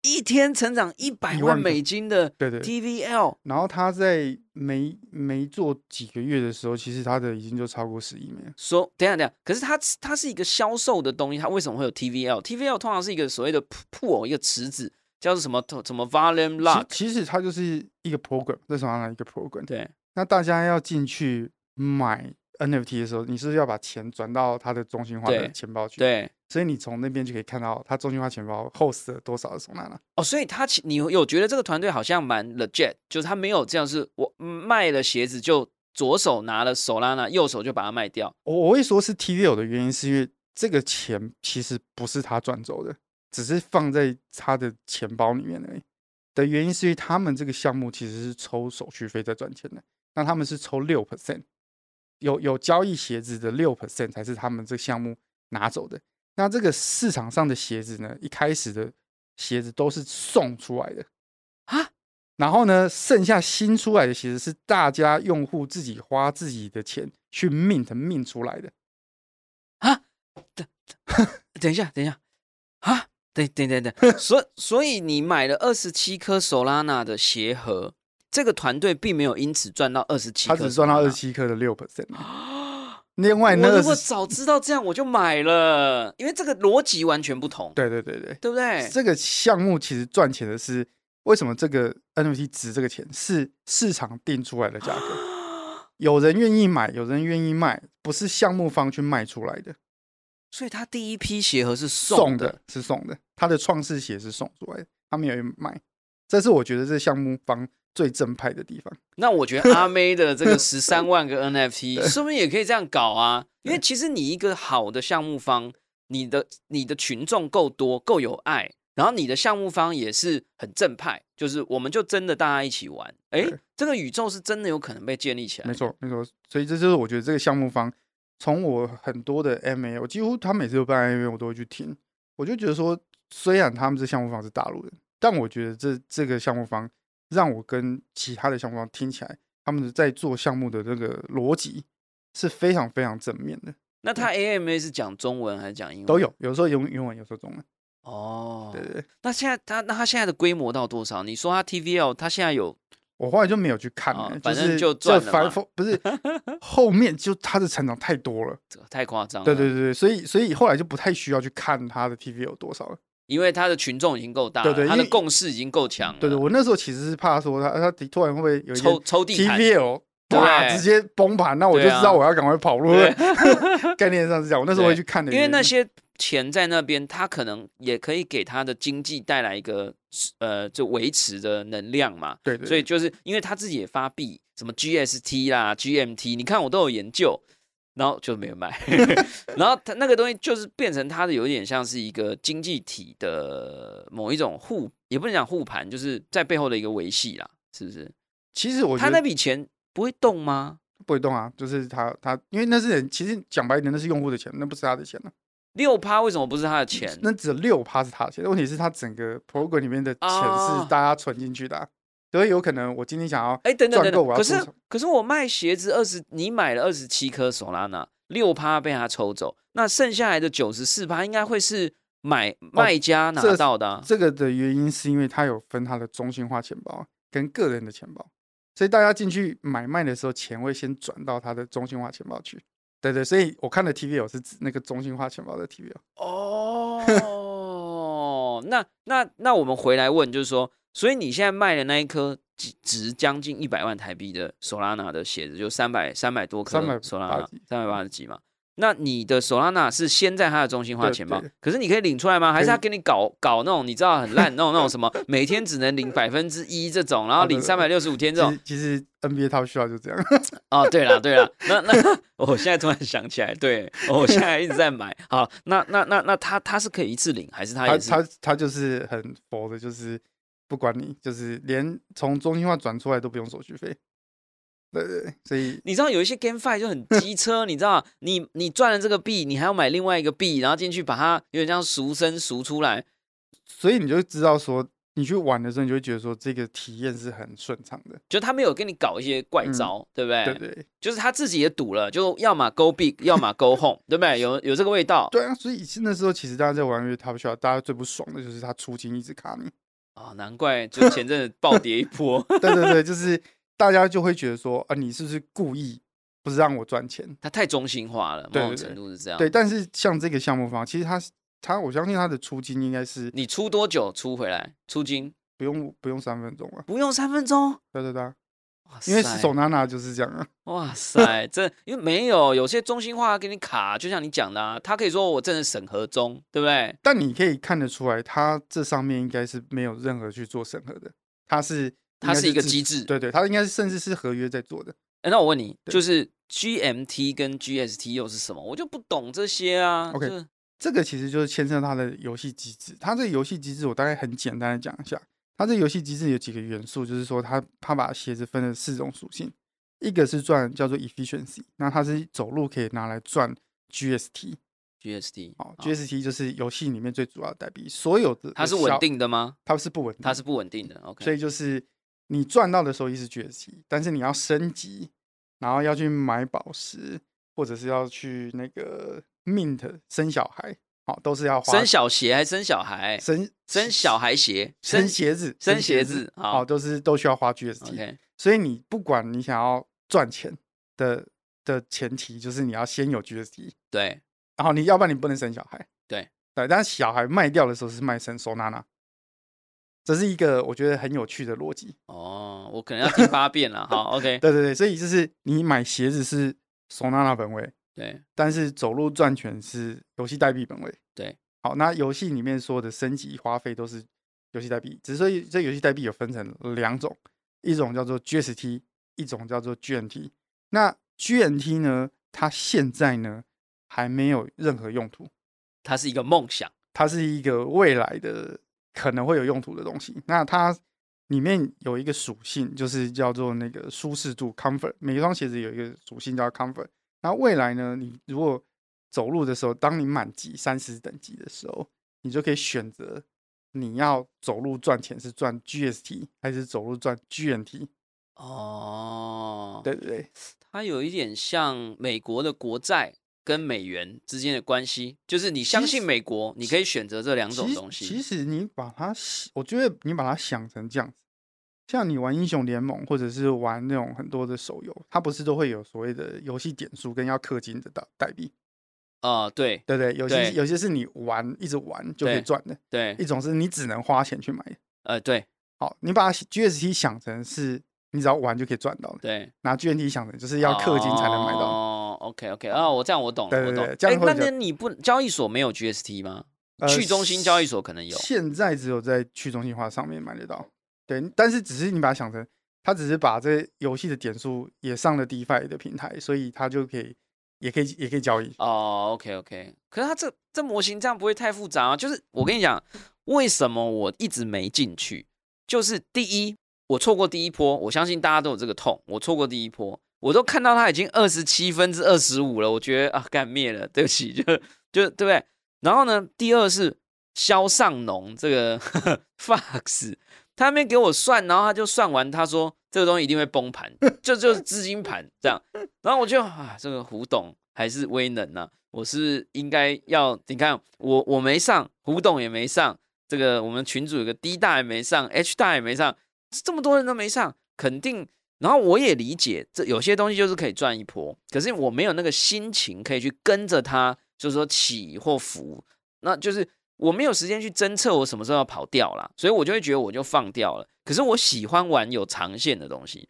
一天成长一百万美金的，对对 TVL。然后他在没没做几个月的时候，其实他的已经就超过十亿美。说等下等下，可是它它是一个销售的东西，它为什么会有 TVL？TVL 通常是一个所谓的铺偶一个池子，叫做什么什么 Volume Lock。其实它就是一个 program，这是哪一个 program？对。那大家要进去买 NFT 的时候，你是不是要把钱转到它的中心化的钱包去？，对，所以你从那边就可以看到它中心化钱包 host 了多少的 Solana。哦，所以他其你有有觉得这个团队好像蛮 legit，就是他没有这样是我嗯卖了鞋子就左手拿了手拉拿，右手就把它卖掉。我我会说是 TVL 的原因，是因为这个钱其实不是他赚走的，只是放在他的钱包里面而已。的原因是因为他们这个项目其实是抽手续费在赚钱的，那他们是抽六 percent，有有交易鞋子的六 percent 才是他们这个项目拿走的。那这个市场上的鞋子呢，一开始的鞋子都是送出来的啊，然后呢，剩下新出来的鞋子是大家用户自己花自己的钱去 mint mint 出来的啊。等等一下，等一下，啊，等等等等，所所以你买了二十七颗手拉娜的鞋盒，这个团队并没有因此赚到二十七，他只赚到二十七颗的六 percent，啊。另外那我如果早知道这样，我就买了，因为这个逻辑完全不同，对对对对，对不对？这个项目其实赚钱的是为什么这个 NFT 值这个钱是市场定出来的价格，有人愿意买，有人愿意卖，不是项目方去卖出来的，所以他第一批鞋盒是送送的，的是送的，他的创世鞋是送出来的，他没有卖，这是我觉得这项目方最正派的地方。那我觉得阿妹的这个十三万个 NFT，是不是也可以这样搞啊？因为其实你一个好的项目方，你的你的群众够多，够有爱，然后你的项目方也是很正派，就是我们就真的大家一起玩，哎对，这个宇宙是真的有可能被建立起来。没，错，没错，所以这就是我觉得这个项目方从我很多的 MA，我几乎他每次都办 MA 我都会去听，我就觉得说，虽然他们这项目方是大陆人，但我觉得这这个项目方让我跟其他的项目方听起来，他们在做项目的这个逻辑是非常非常正面的，那他 AMA 是讲中文还是讲英文？都有，有时候用英文，有时候中文，哦。对对对。那现在他那他现在的规模到多少？你说他 TVL 他现在有我后来就没有去看哦了，反正就就赚了反复不是后面就他的成长太多了，这太夸张了。对对对对，所以所以后来就不太需要去看他的 TV 有多少了。因为他的群众已经够大了，他的对对他的共识已经够强了。对对，我那时候其实是怕说他他突然会不会有一抽抽地毯，TVL 对哇直接崩盘，那我就知道我要赶快跑路。对 概念上是这样，我那时候会去看的因，因为那些钱在那边，他可能也可以给他的经济带来一个呃，就维持的能量嘛。对对，所以就是因为他自己也发币，什么 GST 啦、GMT，你看我都有研究，然后就没有卖，然后他那个东西就是变成他的有点像是一个经济体的某一种护，也不能讲护盘，就是在背后的一个维系啦，是不是？其实我觉他那得笔钱不会动吗？不会动啊，就是他他因为那是人，其实讲白一点，那是用户的钱，那不是他的钱了。六趴为什么不是他的钱？那只有六趴是他的钱，问题是他整个 program 里面的钱哦是大家存进去的啊、所以有可能我今天想要哎，等等等等，可是可是我卖鞋子二十，你买了二十七颗索拉拿，六趴被他抽走，那剩下来的九十四趴应该会是买卖家拿到的啊、这个的原因是因为他有分他的中心化钱包跟个人的钱包，所以大家进去买卖的时候，钱会先转到他的中心化钱包去。对对，所以我看的 TVL 是指那个中心化钱包的 TVL。哦，那那那我们回来问，就是说，所以你现在卖的那一颗值值将近一百万台币的索拉娜的鞋子，就三百三百多颗380索拉娜，三百八十几嘛。那你的索拉娜是先在它的中心化对钱包对，可是你可以领出来吗？还是他给你搞搞那种你知道很烂那种那种什么，每天只能领百分之一这种，然后领三百六十五天这种其实？实 NBA Top Shot 就这样。哦，对了对了，那那我现在突然想起来，对，哦我现在一直在买。好，那那那那他他是可以一次领，还是他他也是？他他就是很佛的，就是不管你，就是连从中心化转出来都不用手续费。对对对，所以你知道有一些 GameFi 就很 机车，你知道，你你赚了这个币，你还要买另外一个币，然后进去把它有点像赎身赎出来。所以你就知道说，你去玩的时候，你就会觉得说这个体验是很顺畅的。就他没有跟你搞一些怪招，对不对？嗯对对就是他自己也赌了，就要么 Go Big，要么 Go Home，对不对？有有这个味道对啊，所以那时候其实大家在玩乐 Top Shot，大家最不爽的就是他出金一直卡你。啊、难怪就前阵子暴跌一波。对对对，就是大家就会觉得说，啊，你是不是故意不是让我赚钱？它太中心化了，某种程度是这样。对，但是像这个项目方，其实他他我相信他的出金应该是你出多久出回来？出金不用不用三分钟啊。不用三分钟，对对对啊，哇因为塞手拿拿就是这样啊。哇塞，这因为没有有些中心化给你卡，就像你讲的、啊，他可以说我正在审核中，对不对？但你可以看得出来，他这上面应该是没有任何去做审核的，他是他是一个机制对对，他应该是甚至是合约在做的。哎，那我问你，对就是 GMT 跟 GST 又是什么？我就不懂这些啊。OK 这这个其实就是牵涉他的游戏机制。他这个游戏机制，我大概很简单的讲一下。它这个游戏机制有几个元素，就是说它它把鞋子分了四种属性，一个是赚叫做 efficiency，那它是走路可以拿来赚 GST，GST 哦好，GST 就是游戏里面最主要的代币，所有的它是稳，定的吗？它是不稳定，它是不稳定的。OK，所以就是你赚到的收益是 GST，但是你要升级，然后要去买宝石，或者是要去那个 mint 生小孩，好、都是要花生小鞋还生小孩？生生小孩鞋？生鞋子生鞋子好、都是都需要花 GST。所以你不管你想要赚钱的的前提，就是你要先有 GST，对然后你要不然你不能生小孩。对对，但是小孩卖掉的时候是卖身收纳纳，这是一个我觉得很有趣的逻辑。哦，我可能要听八遍了。好，OK，对对对，所以就是你买鞋子是收纳纳本位，对但是走路转圈是游戏代币本位。对，好，那游戏里面说的升级花费都是游戏代币，只是说这游戏代币有分成两种，一种叫做 GST，一种叫做 GNT。那 GNT 呢，它现在呢还没有任何用途，它是一个梦想。它是一个未来的可能会有用途的东西。那它里面有一个属性，就是叫做那个舒适度 （comfort）。每一双鞋子有一个属性叫 comfort。那未来呢，你如果走路的时候，当你满级三十等级的时候，你就可以选择你要走路赚钱是赚 GST 还是走路赚 GNT。哦，对对对，它有一点像美国的国债跟美元之间的关系，就是你相信美国，你可以选择这两种东西。其实你把它想，我觉得你把它想成这样子，像你玩英雄联盟或者是玩那种很多的手游，它不是都会有所谓的游戏点数跟要氪金的代代币，啊、对对对？有些有些是你玩一直玩就可以赚的，对一，种是你只能花钱去买的。呃，对好，你把 GST 想成是你只要玩就可以赚到的，对，拿 GNT 想成就是要氪金才能买到。哦，OK OK，啊，我这样我懂了，对对我懂。对这样会比较诶那那你不交易所没有 GST 吗？呃去中心交易所可能有。现在只有在去中心化上面买得到。对，但是只是你把它想成，它只是把这游戏的点数也上了 DeFi 的平台，所以它就可以，也可以，也可以交易。哦，OK OK，可是它这这模型这样不会太复杂啊？就是我跟你讲，为什么我一直没进去？就是第一，我错过第一波，我相信大家都有这个痛，我错过第一波，我都看到它已经二十七分之二十五了，我觉得啊，干灭了，对不起，就就对不对？然后呢，第二是肖尚农这个 Fox，他那边给我算，然后他就算完，他说这个东西一定会崩盘，就就是资金盘这样。然后我就啊，这个胡董还是威能啊，我是应该要你看我我没上，胡董也没上，这个我们群主有个 D 大也没上，H 大也没上，这么多人都没上，肯定。然后我也理解，这有些东西就是可以赚一波，可是我没有那个心情可以去跟着他，就是说起或伏，那就是我没有时间去侦测我什么时候要跑掉啦，所以我就会觉得我就放掉了。可是我喜欢玩有长线的东西，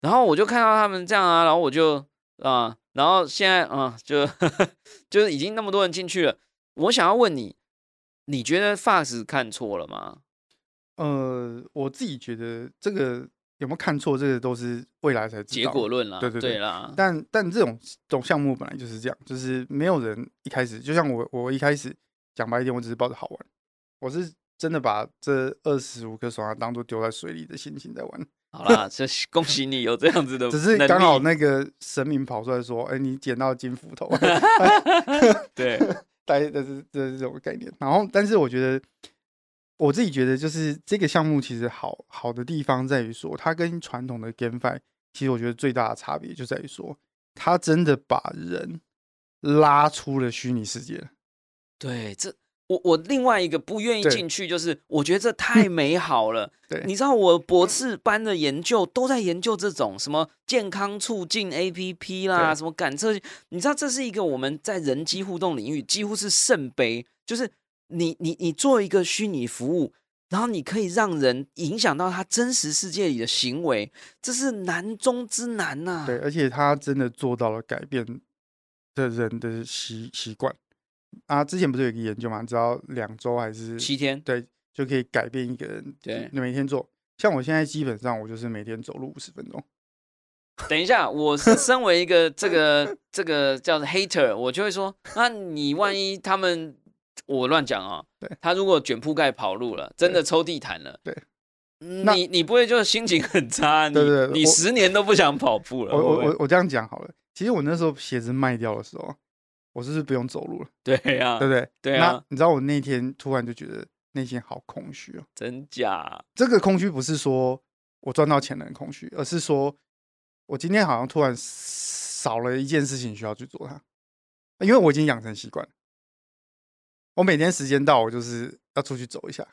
然后我就看到他们这样啊，然后我就啊、然后现在啊、就 就是已经那么多人进去了，我想要问你，你觉得 Fox 看错了吗？呃，我自己觉得这个有没有看错，这个都是未来才知结。果论啦，对对对啦，但但这种这种项目本来就是这样，就是没有人一开始，就像我我一开始讲白一点，我只是抱着好玩，我是真的把这二十五颗手环当做丢在水里的心情在玩，好啦，这恭喜你有这样子的，只是刚好那个神明跑出来说，哎、你捡到金斧头，对 大概的是这这种概念。然后，但是我觉得我自己觉得，就是这个项目其实好好的地方在于说，它跟传统的 GameFi 其实我觉得最大的差别就在于说，它真的把人拉出了虚拟世界了。对，这我我另外一个不愿意进去，就是我觉得这太美好了。对你知道我博士班的研究都在研究这种什么健康促进 APP 啦，什么感测，你知道这是一个我们在人机互动领域几乎是圣杯，就是你你你做一个虚拟服务。然后你可以让人影响到他真实世界里的行为，这是难中之难呐、对，而且他真的做到了改变的人的习习惯啊。之前不是有一个研究嘛，只要两周还是七天，对就可以改变一个人，对你每天做。像我现在基本上我就是每天走路五十分钟，等一下，我是身为一个这个这个叫做 hater，我就会说，那你万一他们我乱讲啊对，他如果卷铺盖跑路了，真的抽地毯了，对那你你不会就心情很差？你对对对你十年都不想跑步了，我我我这样讲好了。其实我那时候鞋子卖掉的时候，我是不是不用走路了，对呀、对不对？对啊那你知道我那天突然就觉得内心好空虚哦。真假？这个空虚不是说我赚到钱的空虚，而是说我今天好像突然少了一件事情需要去做它，因为我已经养成习惯了。我每天时间到，我就是要出去走一下。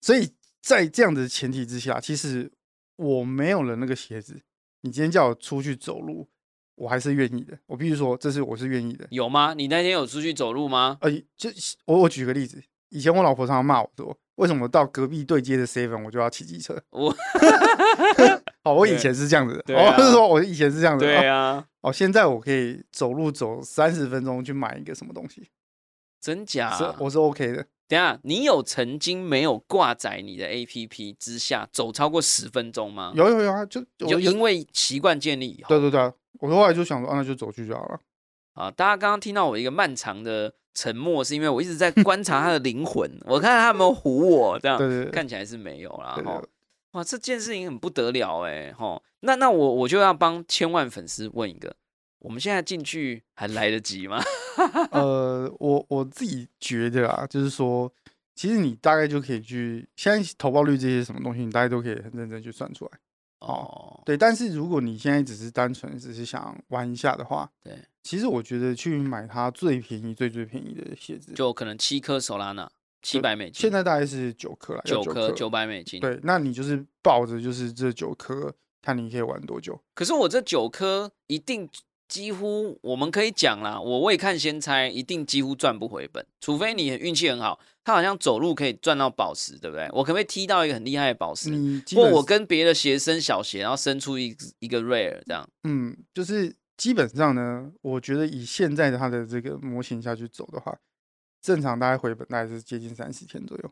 所以在这样的前提之下，其实我没有了那个鞋子，你今天叫我出去走路，我还是愿意的。我必须说，这是我是愿意的。有吗？你那天有出去走路吗？呃，就我我举个例子，以前我老婆常常骂我说，为什么到隔壁对接的 seven 我就要骑机车？我 哦，我以前是这样子的，对啊哦，是说我以前是这样子对啊，哦，现在我可以走路走三十分钟去买一个什么东西，真假？是我是 OK 的。等下，你有曾经没有挂载你的 APP 之下走超过十分钟吗？有有有啊，就就因为习惯建立以后，对对对啊，我后来就想说，啊，那就走去就好了。啊，大家刚刚听到我一个漫长的沉默，是因为我一直在观察他的 灵魂，我看他有没有唬我，这样看起来是没有啦。对对哈，哇，这件事情很不得了哎，哈，那那我我就要帮千万粉丝问一个，我们现在进去还来得及吗？呃，我我自己觉得啊，就是说，其实你大概就可以去，现在投报率这些什么东西，你大概都可以很认真去算出来。哦，对，但是如果你现在只是单纯只是想玩一下的话，对，其实我觉得去买它最便宜、最最便宜的鞋子，就可能七颗手拉娜，七百美金，现在大概是九颗了，九颗九百美金。对，那你就是抱着就是这九颗，看你可以玩多久。可是我这九颗一定几乎我们可以讲啦，我未看先猜，一定几乎赚不回本，除非你运气很好，他好像走路可以赚到宝石，对不对？我可不可以踢到一个很厉害的宝石？或我跟别的鞋生小鞋，然后生出一一个 rare 这样。嗯，就是基本上呢，我觉得以现在的它的这个模型下去走的话，正常大概回本大概是接近三十天左右。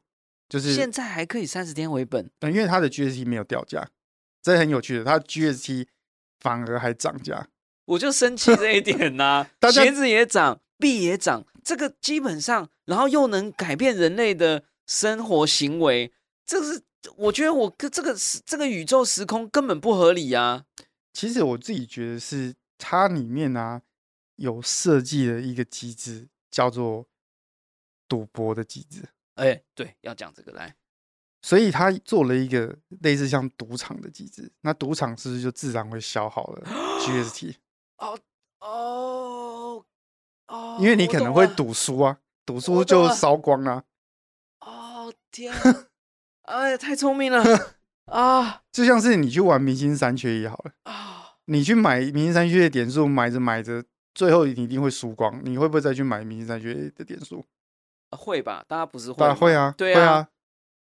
就是现在还可以三十天回本，呃因为它的 GST 没有掉价，这很有趣的，它 GST 反而还涨价。我就生气 这一点呐、鞋子也涨，币也涨，这个基本上，然后又能改变人类的生活行为，这是我觉得我跟这个时这个宇宙时空根本不合理啊。其实我自己觉得是它里面啊有设计了一个机制，叫做赌博的机制，哎，对，要讲这个来。所以他做了一个类似像赌场的机制。那赌场是不是就自然会消耗了 GST？哦哦哦，因为你可能会赌输啊，赌输就烧光啊。哦 天啊，哎，太聪明了啊 就像是你去玩明星三缺一好了，啊！你去买明星三缺一的点数，买着买着，最后你一定会输光。你会不会再去买明星三缺一的点数？会吧？大家不是会吗？当然会啊，对啊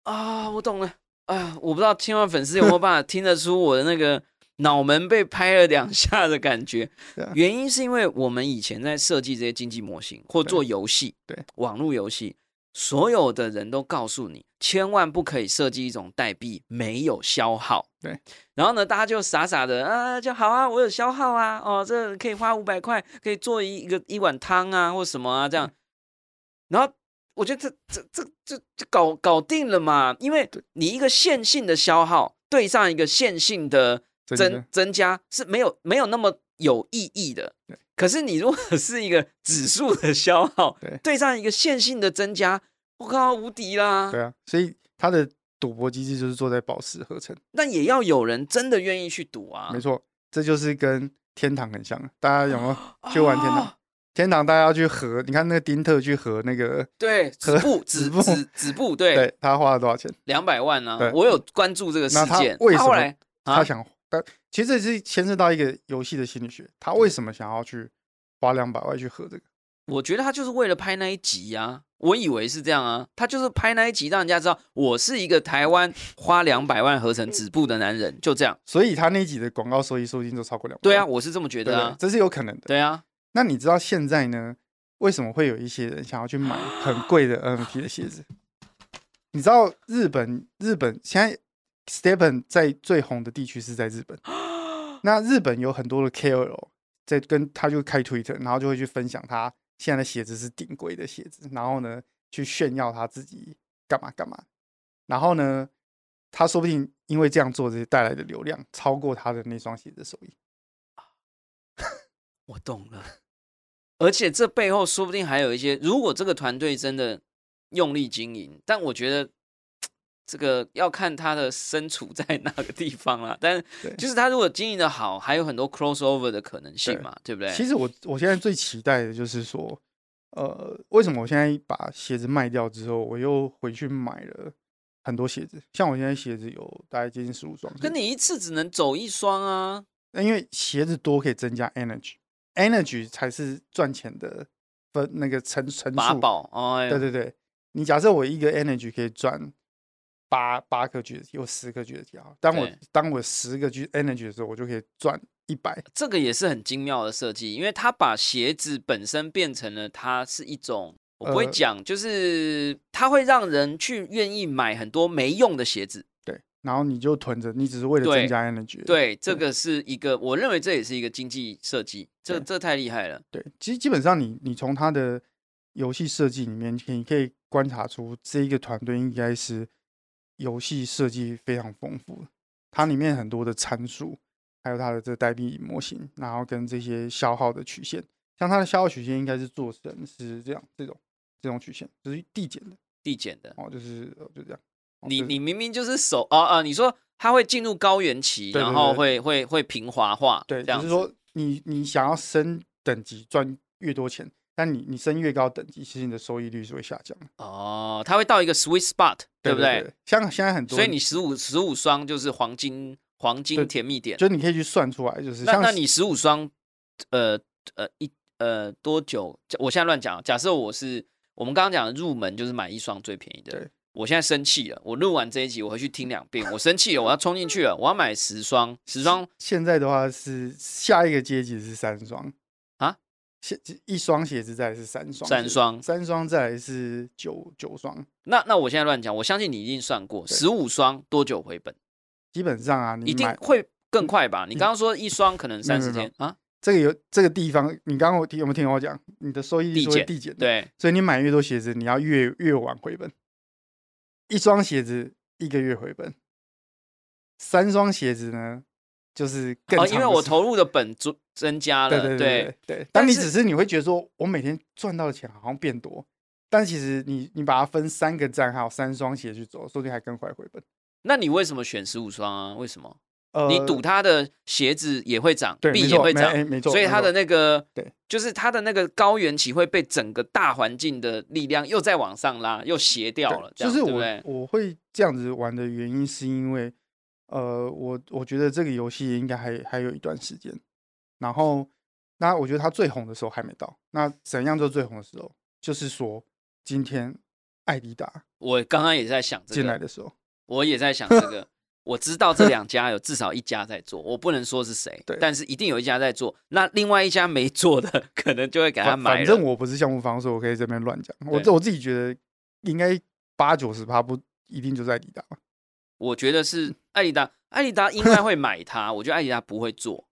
啊，啊，我懂了。啊，我不知道千万粉丝有没有办法听得出我的那个脑门被拍了两下的感觉。原因是因为我们以前在设计这些经济模型或做游戏，对网络游戏，所有的人都告诉你，千万不可以设计一种代币没有消耗。对，然后呢，大家就傻傻的啊，就好啊，我有消耗啊，哦，这可以花五百块，可以做一一个一碗汤啊，或什么啊，这样。然后我觉得这这这这这搞搞定了嘛，因为你一个线性的消耗对上一个线性的增增加是没有没有那么有意义的对。可是你如果 是一个指数的消耗，对对上一个线性的增加，我靠，无敌啦！对啊，所以它的赌博机制就是坐在宝石合成，那也要有人真的愿意去赌啊没。错，这就是跟天堂很像。大家有没有去玩天堂？啊天堂大家要去合，你看那个丁特去合那个，对，止和步 止止步止止步，对，对他花了多少钱？两百万啊对！我有关注这个事那他件。为什么后来啊他想，但其实这是牵涉到一个游戏的心理学，他为什么想要去花两百万去喝这个？我觉得他就是为了拍那一集呀、我以为是这样啊，他就是拍那一集，让人家知道我是一个台湾花两百万合成止步的男人，就这样。所以他那一集的广告收益收金就超过两。对啊，，我是这么觉得啊。这是有可能的。对啊，那你知道现在呢？为什么会有一些人想要去买很贵的 NFT 的鞋子？你知道日本日本现在 Stepen 在最红的地区是在日本，那日本有很多的 KOL 在跟他就开 Twitter，然后就会去分享他现在的鞋子是顶贵的鞋子，然后呢去炫耀他自己干嘛干嘛，然后呢他说不定因为这样做这些带来的流量超过他的那双鞋子的收益。我懂了。而且这背后说不定还有一些，如果这个团队真的用力经营，但我觉得这个要看他的身处在 哪个地方啦。但对就是他如果经营的好，还有很多 crossover 的可能性嘛，对不对？其实我我现在最期待的就是说，呃，为什么我现在把鞋子卖掉之后，我又回去买了很多鞋子？像我现在鞋子有大概接近十五双。可你一次只能走一双啊。那因为鞋子多可以增加 energy，energy 才是赚钱的分那个乘乘数。法宝，对对对，你假设我一个 energy 可以赚八八颗 G 的 T 或十颗 G 的 T 好，当我当我十个 G energy 的时候，我就可以赚一百。这个也是很精妙的设计，因为它把鞋子本身变成了它是一种，我不会呃讲，就是它会让人去愿意买很多没用的鞋子。对，然后你就囤着，你只是为了增加 energy。对，这个是一个，我认为这也是一个经济设计，这这太厉害了。对，其实基本上你你从它的游戏设计里面，你可以观察出这一个团队应该是游戏设计非常丰富，它里面很多的参数，还有它的这个代币模型，然后跟这些消耗的曲线，像它的消耗曲线应该是做成是这样这种这种曲线，就是递减的递减的，哦，就是呃就这样。哦你你明明就是手啊啊，你说它会进入高原期，对对然后会会会平滑化，对，就是说你你想要升等级赚越多钱，但你你升越高等级，其实你的收益率是会下降的。哦，它会到一个 sweet spot，对不对？对？像现在很多，所以你十五十五双就是黄金黄金甜蜜点，就你可以去算出来，就是像那那你十五双，呃呃一呃多久？我现在乱讲，假设我是我们刚刚讲的入门就是买一双最便宜的对。我现在生气了，我录完这一集，我回去听两遍。我生气了，我要冲进去了，我要买十双，十双现在的话是下一个阶级是三双啊，现一双鞋子再来是三双，三双三双再来是九九双。那那我现在乱讲，我相信你一定算过，十五双多久回本？基本上啊，你一定会更快吧？你刚刚说一双可能三十天啊？这个有这个地方，你刚刚我听有没有听我讲？你的收益率会递减递减的，对，所以你买越多鞋子，你要越越晚回本。一双鞋子一个月回本，三双鞋子呢，就是更哦，因为我投入的本增增加了，对对对对对，但你只是你会觉得说，我每天赚到的钱好像变多，但其实你你把它分三个账号、三双鞋去走，说不定还更快回本。那你为什么选十五双啊？为什么？呃，你赌它的鞋子也会涨，对，币也会涨，哎没错，所以它的那个对，就是它的那个高原期会被整个大环境的力量又再往上拉，又斜掉了，就是我？我会这样子玩的原因，是因为呃，我我觉得这个游戏应该还还有一段时间，然后那我觉得它最红的时候还没到，那怎样做最红的时候？就是说今天艾迪达我刚刚也在想这个，进来的时候，我也在想这 个。我知道这两家有至少一家在做，我不能说是谁对，但是一定有一家在做。那另外一家没做的，可能就会给他反买了。反正我不是项目方，所以我可以这边乱讲。我对我自己觉得应该八九十趴不一定就是艾迪达吧。我觉得是艾迪达，艾迪达应该会买它。我觉得艾迪达不会做，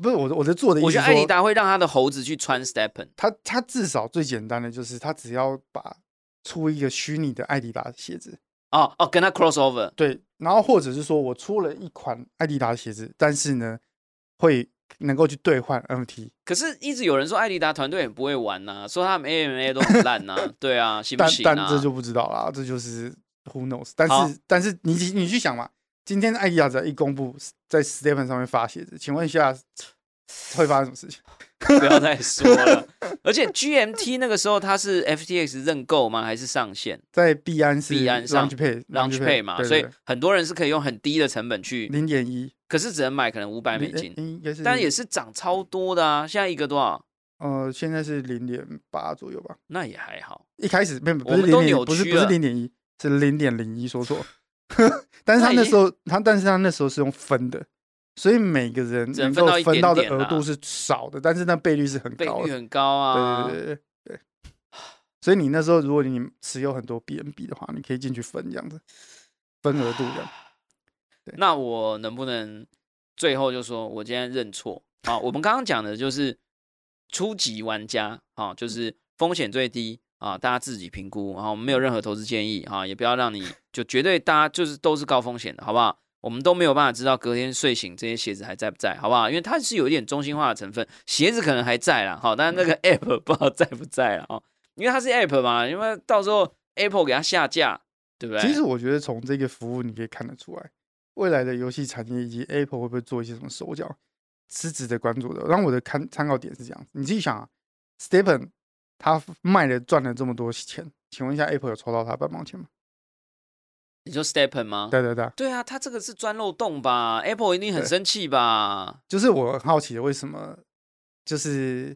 不是我的我在做的意思，我觉得艾迪达会让他的猴子去穿 Stepen。他他至少最简单的就是他只要把出一个虚拟的艾迪达的鞋子，哦哦，跟他 crossover，对，然后或者是说我出了一款艾迪达的鞋子，但是呢会能够去兑换 NFT，可是一直有人说艾迪达团队也不会玩呐、说他们 AMA 都很烂呐、对啊，行不但行啊？但这就不知道啦，这就是 who knows。但是但是你你去想嘛，今天艾迪亚只要一公布在 Stepen 上面发鞋子，请问一下会发生什么事情？不要再说了。而且 GMT 那个时候它是 FTX 认购吗？还是上线在币安是币安上 Launch Pay Launch Pay 嘛？所以很多人是可以用很低的成本去，零点一可是只能买可能五百美金，但也是涨超多的啊！现在一个多少？呃，现在是零点八左右吧。那也还好。一开始没有，不我是零点，们都扭不是不是零点一，是零点零一，说错。但是他那时候他，但是他那时候是用分的，所以每个人只能能够分到的额度是少的，但是那倍率是很高的。率很高啊。对对对对对。所以你那时候如果你持有很多 BNB 的话，你可以进去分这样子，分额度这样。对那我能不能最后就说我今天认错啊？我们刚刚讲的就是初级玩家啊，就是风险最低啊，大家自己评估，然后没有任何投资建议啊，也不要让你就绝对大家就是都是高风险的，好不好？我们都没有办法知道隔天睡醒这些鞋子还在不在，好不好？因为它是有一点中心化的成分，鞋子可能还在啦，好，但是那个 app 不知道在不在了哦，因为它是 app 嘛，因为到时候 Apple 给它下架，对不对？其实我觉得从这个服务你可以看得出来，未来的游戏产业以及 Apple 会不会做一些什么手脚，是值得关注的。然后我的看参考点是这样，你自己想啊，Stephen 他卖了赚了这么多钱，请问一下 Apple 有抽到他半毛钱吗？你说 Stepen 吗？对对对，对啊，他这个是钻漏洞吧？Apple 一定很生气吧？就是我很好奇的，为什么就是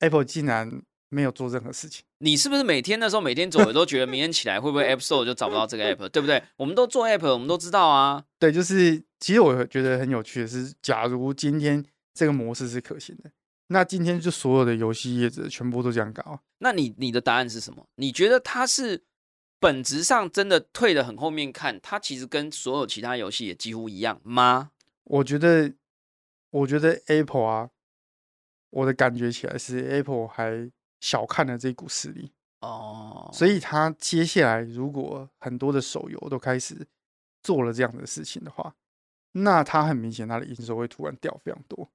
Apple 竟然没有做任何事情？你是不是每天那时候每天走，都觉得明天起来会不会 App Store 就找不到这个 App，对不对？我们都做 App，我们都知道啊。对，就是其实我觉得很有趣的是，假如今天这个模式是可行的，那今天就所有的游戏业者全部都这样搞啊。那你你的答案是什么？你觉得它是本质上真的退的很后面看，它其实跟所有其他游戏也几乎一样吗？我觉得，我觉得 Apple 啊，我的感觉起来是 Apple 还小看了这股势力，哦，所以它接下来如果很多的手游都开始做了这样的事情的话，那它很明显它的营收会突然掉非常多，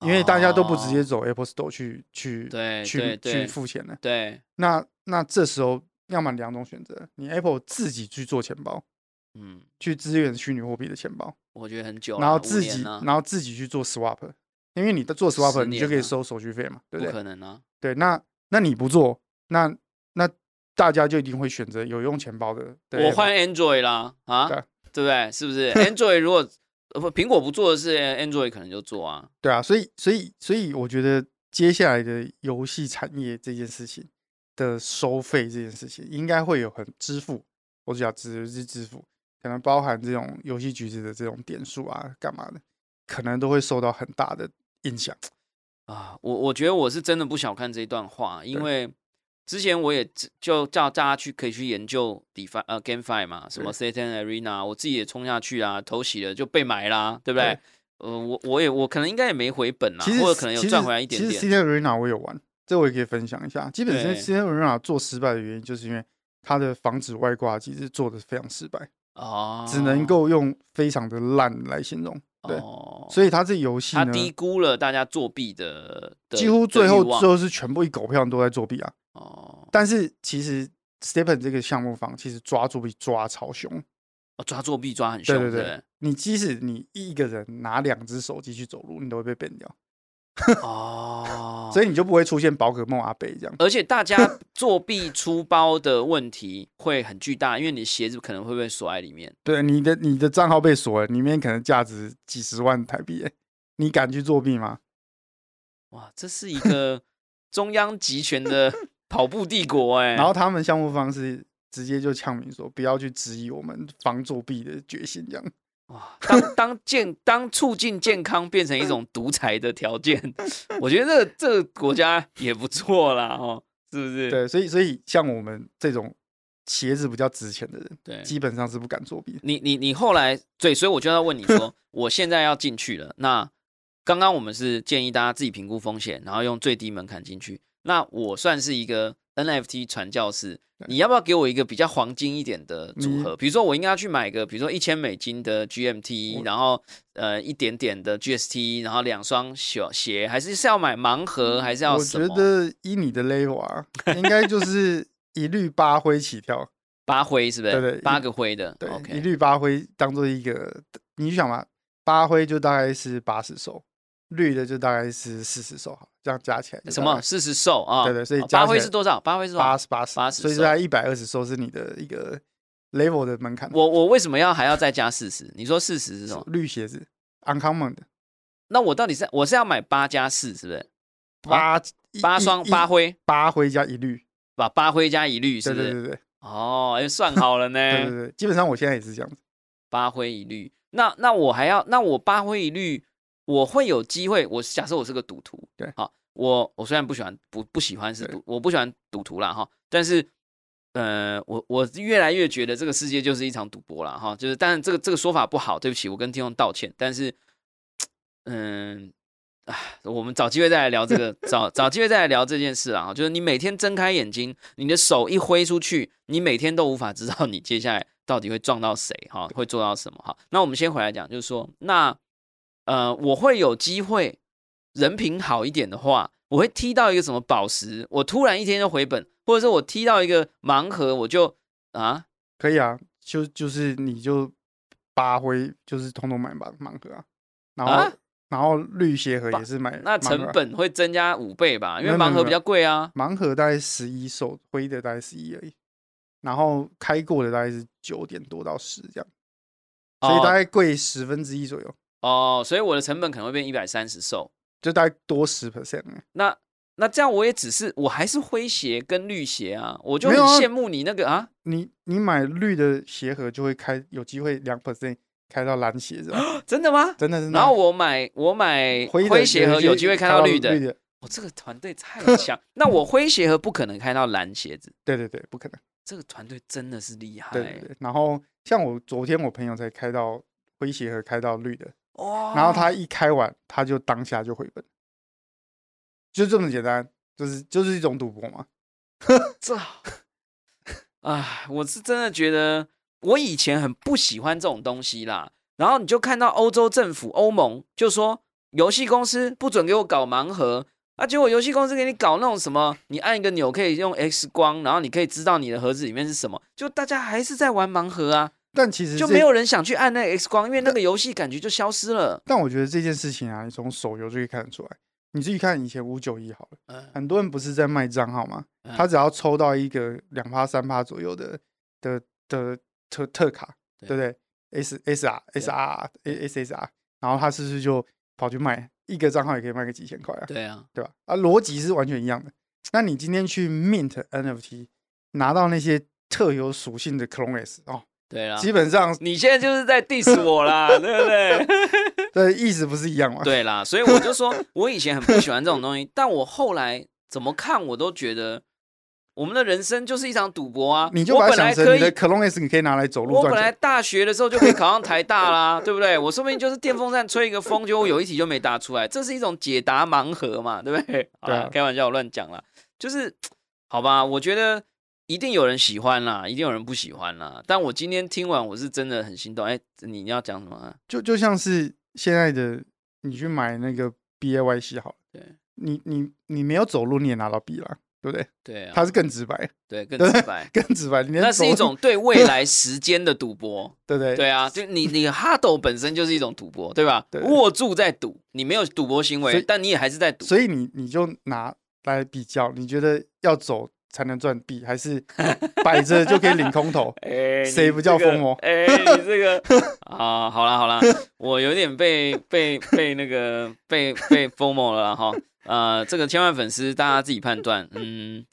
因为大家都不直接哦走 Apple Store 去去对对去去付钱了，对，那那这时候要么两种选择，你 Apple 自己去做钱包，嗯，去支援虚拟货币的钱包。我觉得很久然后自己，然后自己去做 swap，因为你的做 swap，你就可以收手续费嘛，对不对不？可能啊。对，那那你不做，那那大家就一定会选择有用钱包的。的我换 Android 啦，啊，对不对？是不是 Android 如果呃不苹果不做的事，Android 可能就做啊。对啊，所以所以所以我觉得接下来的游戏产业这件事情的收费这件事情，应该会有很支付，我只要支是支付，可能包含这种游戏局子的这种点数啊，干嘛的，可能都会受到很大的影响。啊，我我觉得我是真的不小看这一段话，因为之前我也就叫大家去可以去研究 DeFi 呃 GameFi 嘛，什么 Satan Arena，我自己也冲下去啊，头洗了就被埋啦，对不对？呃，我我也我可能应该也没回本啦，其实或者可能有赚回来一点点其实 Satan Arena 我有玩，这我也可以分享一下。基本上 Satan Arena 做失败的原因，就是因为它的防止外挂机制做的非常失败，哦，只能够用非常的烂来形容。对，哦，所以他这游戏，他低估了大家作弊的，的几乎最后最后是全部一狗票都在作弊啊。哦但是其实 Stephen 这个项目方其实抓作弊抓超凶，哦抓作弊抓很凶，对对对对，你即使你一个人拿两只手机去走路，你都会被 ban 掉，哦，所以你就不会出现宝可梦阿北这样。而且大家作弊出包的问题会很巨大，因为你鞋子可能会被锁在里面。对，你的你的账号被锁了，里面可能价值几十万台币，你敢去作弊吗？哇，这是一个中央集权的跑步帝国哎、然后他们项目方是直接就呛明说，不要去质疑我们防作弊的决心，这样。哇，当 当健当促进健康变成一种独裁的条件，我觉得这个这个国家也不错啦哦，是不是？对，所以所以像我们这种鞋子比较值钱的人，对基本上是不敢作弊。你你你后来对，所以我就要问你说，我现在要进去了。那刚刚我们是建议大家自己评估风险，然后用最低门槛进去。那我算是一个 NFT 传教士，你要不要给我一个比较黄金一点的组合？比如说我应该要去买个，比如说一千美金的 GMT，然后呃一点点的 GST，然后两双小鞋，还是是要买盲盒，还是要我什么？觉得依你的 level 啊，应该就是一律八灰起跳，八灰是不是？对对八个灰的。对，一 OK，律八灰当做一个，你就想嘛，八灰就大概是八十手，绿的就大概是四十手，好，这样加起来什么四十兽啊？对对所以哦八加灰是多少？八灰是多少？八十八十，所以大概一百二十手是你的一个 level 的门槛。我我为什么要还要再加四十？你说四十是什么？绿鞋子 uncommon 的，那我到底是我是要买八加四，是不是？八八双八灰，八灰加一绿，把八灰加一绿，是不是？对对对对哦，哎，算好了 对对呢，对，基本上我现在也是这样子。八灰一绿。那那我还要，那我八灰一绿，我会有机会。我假设我是个赌徒，对好，我我虽然不喜欢不不喜欢是赌，我不喜欢赌徒啦哈，但是。呃，我我越来越觉得这个世界就是一场赌博了哈，就是，但是这个这个说法不好，对不起，我跟听众道歉。但是，嗯，啊，我们找机会再来聊这个，找找机会再来聊这件事啊。就是你每天睁开眼睛，你的手一挥出去，你每天都无法知道你接下来到底会撞到谁哈，会做到什么哈。那我们先回来讲，就是说，那呃，我会有机会人品好一点的话，我会踢到一个什么宝石，我突然一天就回本，或者是我踢到一个盲盒，我就啊，可以啊，就就是你就八灰就是通通买盲盲盒啊，然后、啊然后绿鞋盒也是买那成本会增加五倍吧？因为盲盒比较贵啊。盲盒大概十一手，灰的大概十一而已，然后开过的大概是九点多到十这样，所以大哦概贵十分之一左右，哦，所以我的成本可能会变一百三十售。就大概多十 percent。那那这样我也只是我还是灰鞋跟绿鞋啊，我就很羡慕你那个啊，你你买绿的鞋盒就会开有机会两 percent 开到蓝鞋子啊，真的吗？真的真的。然后我买我买灰鞋盒有机会开到绿的，绿的，我这个团队太强。那我灰鞋盒不可能开到蓝鞋子，对对对，不可能。这个团队真的是厉害。对对对。然后像我昨天我朋友才开到灰鞋盒开到绿的，哇然后他一开完他就当下就回本，就这么简单，就是就是一种赌博嘛。这，啊，我是真的觉得我以前很不喜欢这种东西啦。然后你就看到欧洲政府、欧盟就说游戏公司不准给我搞盲盒，啊，结果游戏公司给你搞那种什么，你按一个钮可以用 X 光，然后你可以知道你的盒子里面是什么，就大家还是在玩盲盒啊，但其实就没有人想去按那个 X 光，因为那个游戏感觉就消失了。但我觉得这件事情啊，你从手游就可以看得出来。你自己看以前五九一好了，嗯，很多人不是在卖账号吗？嗯他只要抽到一个两趴三趴左右的的的特特卡，对对不对？S S R 对 S R S S R，然后他是不是就跑去卖一个账号也可以卖个几千块啊？对啊，对吧？啊，逻辑是完全一样的。那你今天去 mint NFT，拿到那些特有属性的 Clone S 哦，对啊，基本上你现在就是在 diss 我啦，对不对？对意思不是一样吗？对啦，所以我就说，我以前很不喜欢这种东西，但我后来怎么看，我都觉得我们的人生就是一场赌博啊。你就我把它想成本来可以你的 Clone S，你可以拿来走路我本来。大学的时候就可以考上台大啦，对不对？我说不定就是电风扇吹一个风，就有一题就没答出来，这是一种解答盲盒嘛，对不对？好啦对啊开玩笑，我乱讲啦，就是好吧，我觉得一定有人喜欢啦，一定有人不喜欢啦。但我今天听完，我是真的很心动。哎，你要讲什么啊？就就像是现在的你去买那个 B A Y C 好了，对你你你没有走路你也拿到 B 了，对不对？对啊，它是更直白，对更直白。更直白。那是一种对未来时间的赌博，对不对？对啊，就你你哈斗本身就是一种赌博，对吧？对握住在赌，你没有赌博行为，但你也还是在赌。所以你你就拿来比较，你觉得要走才能赚币，还是摆着就可以领空投？哎，谁不叫疯魔哎，你这个 啊，好啦好啦，我有点被被被那个被被 FOMO 了哈。呃，这个千万粉丝大家自己判断。嗯，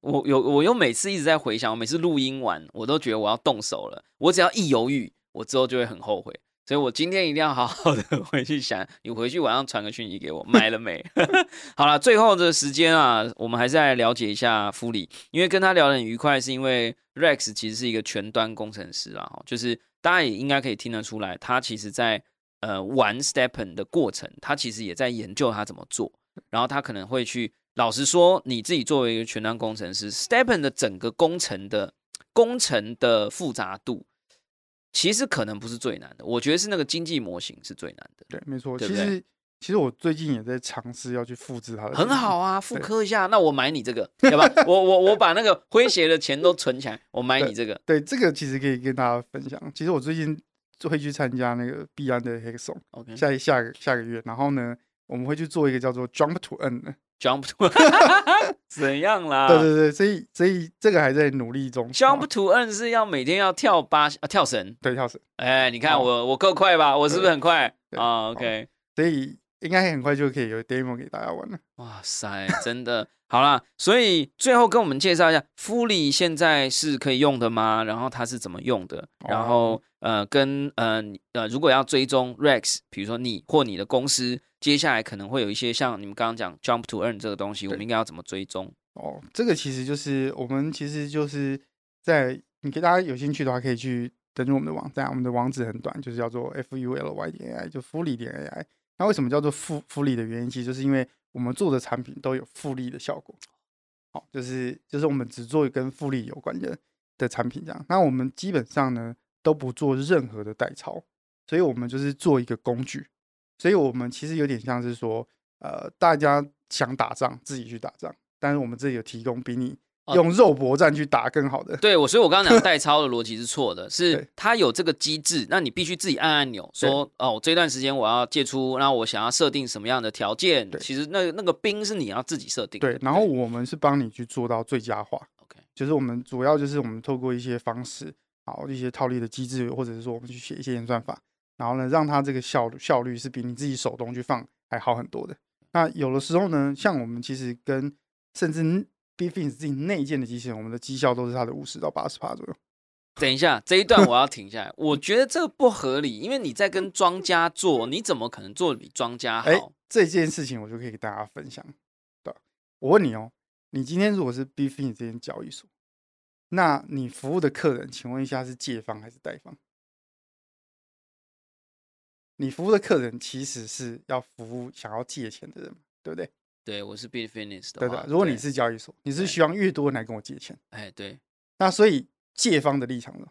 我有我又每次一直在回想，我每次录音完，我都觉得我要动手了。我只要一犹豫，我之后就会很后悔。所以我今天一定要好好的 回去想，你回去晚上传个讯息给我，买了没？好了，最后的时间啊，我们还是来了解一下夫里，因为跟他聊得很愉快，是因为 Rex 其实是一个全端工程师啊，就是大家也应该可以听得出来，他其实在呃玩 Stepen 的过程，他其实也在研究他怎么做，然后他可能会去，老实说，你自己作为一个全端工程师，Stepen 的整个工程的工程的复杂度。其实可能不是最难的，我觉得是那个经济模型是最难的。对，没错。对对其实其实我最近也在尝试要去复制它的，很好。啊，复刻一下，那我买你这个，要吧？我我我把那个诙谐的钱都存起来，我买你这个。对，这个其实可以跟大家分享。其实我最近就会去参加那个币安的 Hackathon，OK，下一下个下个月，然后呢，我们会去做一个叫做 Jump to N 的。Jump to 怎样啦？对对对，所以所以这个还在努力中。jump 哦 to N 是要每天要跳八啊跳绳。对跳绳，哎，你看好我我够快吧？我是不是很快对啊好？OK，所以应该很快就可以有 demo 给大家玩了。哇塞，真的好啦，所以最后跟我们介绍一下，Fully 现在是可以用的吗？然后它是怎么用的？然后呃，跟呃呃，如果要追踪 Rex，比如说你或你的公司，接下来可能会有一些像你们刚刚讲 Jump to Earn 这个东西，我们应该要怎么追踪？哦，这个其实就是我们其实就是在你给大家有兴趣的话，可以去登录我们的网站，我们的网址很短，就是叫做 f u l y 点 a i，就 Fully 点 a i。那为什么叫做复复利的原因，其实就是因为我们做的产品都有复利的效果。好，就是就是我们只做跟复利有关的的产品这样。那我们基本上呢都不做任何的代抄，所以我们就是做一个工具。所以我们其实有点像是说，呃，大家想打仗自己去打仗，但是我们这里有提供比你。用肉搏战去打更好的，对我，所以我刚刚讲。代抄的逻辑是错的，是它有这个机制，那你必须自己按按钮，说哦，这段时间我要借出，然后我想要设定什么样的条件，其实那那个兵是你要自己设定，对，然后。我们是帮你去做到最佳化，OK，就是我们主要就是我们透过一些方式，好一些套利的机制，或者是说我们去写一些演算法，然后呢，让它这个效效率是比你自己手动去放还好很多的。那有的时候呢，像我们其实跟甚至。Bfin 自己内建的机器人，我们的绩效都是它的五十到八十帕左右。等一下，这一段我要停下来。我觉得这个不合理，因为你在跟庄家做，你怎么可能做的比庄家好？这件事情我就可以给大家分享。对，我问你哦，你今天如果是 Bfin 这间交易所，那你服务的客人，请问一下是借方还是贷方？你服务的客人其实是要服务想要借钱的人，对不对？对，我是 b i t f i n i s 的。对的，如果你是交易所，你是希望越多人来跟我借钱。哎，对。那所以借方的立场呢，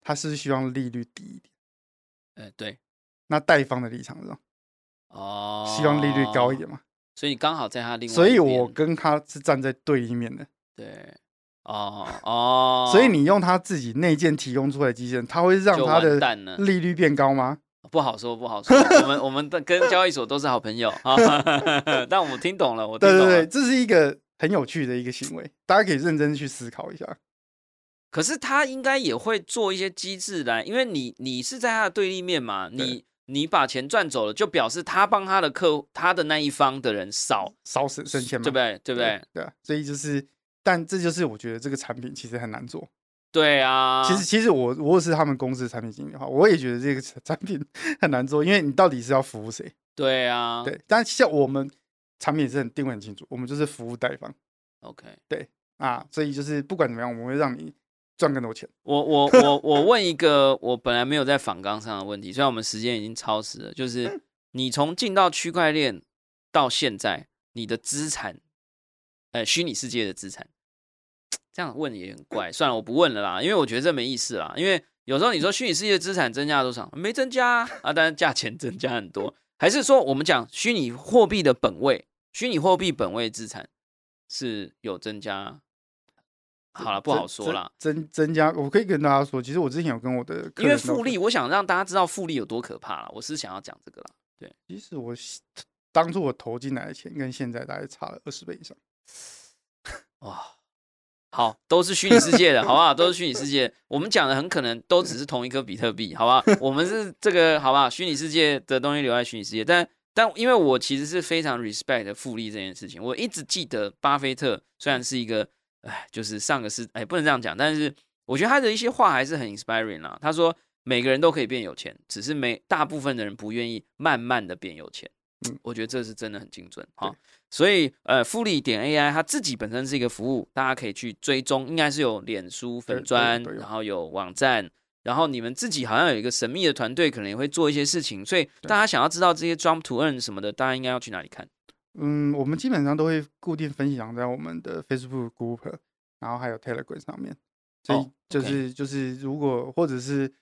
他是希望利率低一点。哎，对。那贷方的立场呢？哦，希望利率高一点嘛。所以刚好在他另外，所以我跟他是站在对立面的。对。哦哦。所以你用他自己内建提供出来的机器人，他会让他的利率变高吗？不好说，不好说。我们我们的跟交易所都是好朋友 啊，但我听懂了，我对对对，这是一个很有趣的一个行为，大家可以认真去思考一下。可是他应该也会做一些机制来，因为你你是在他的对立面嘛，你你把钱赚走了，就表示他帮他的客他的那一方的人少少省省钱嘛，对不对？对不对？对，所以就是，但这就是我觉得这个产品其实很难做。对啊，其实其实我如果是他们公司的产品经理的话，我也觉得这个 产品很难做，因为你到底是要服务谁？对啊，对。但像我们产品是很定位很清楚，我们就是服务贷方。OK，对啊，所以就是不管怎么样，我们会让你赚更多钱。我我我我问一个我本来没有在访纲上的问题，虽然我们时间已经超时了，就是你从进到区块链到现在，你的资产，呃，虚拟世界的资产。这样问也很怪，算了，我不问了啦，因为我觉得这没意思啦。因为有时候你说虚拟世界资产增加多少，没增加啊，但是价钱增加很多。还是说我们讲虚拟货币的本位，虚拟货币本位资产是有增加？好了，不好说了。增增加，我可以跟大家说，其实我之前有跟我的，因为复利，我想让大家知道复利有多可怕了。我是想要讲这个啦。对，其实我当初我投进来的钱跟现在大概差了二十倍以上。哇。好，都是虚拟世界的，好不好？都是虚拟世界。我们讲的很可能都只是同一颗比特币，好不好？我们是这个，好不好？虚拟世界的东西留在虚拟世界，但但因为我其实是非常 respect 复利这件事情。我一直记得巴菲特虽然是一个，哎，就是上个世，哎，不能这样讲，但是我觉得他的一些话还是很 inspiring 啦。他说每个人都可以变有钱，只是没大部分的人不愿意慢慢的变有钱。嗯，我觉得这是真的很精准哈。所以，呃，复利点 AI 它自己本身是一个服务，大家可以去追踪，应该是有脸书粉砖，然后有网站，然后你们自己好像有一个神秘的团队，可能也会做一些事情。所以，大家想要知道这些 Jump to Earn 什么的，大家应该要去哪里看？嗯，我们基本上都会固定分享在我们的 Facebook Group，然后还有 Telegram 上面。所以，就是就是如果或者是。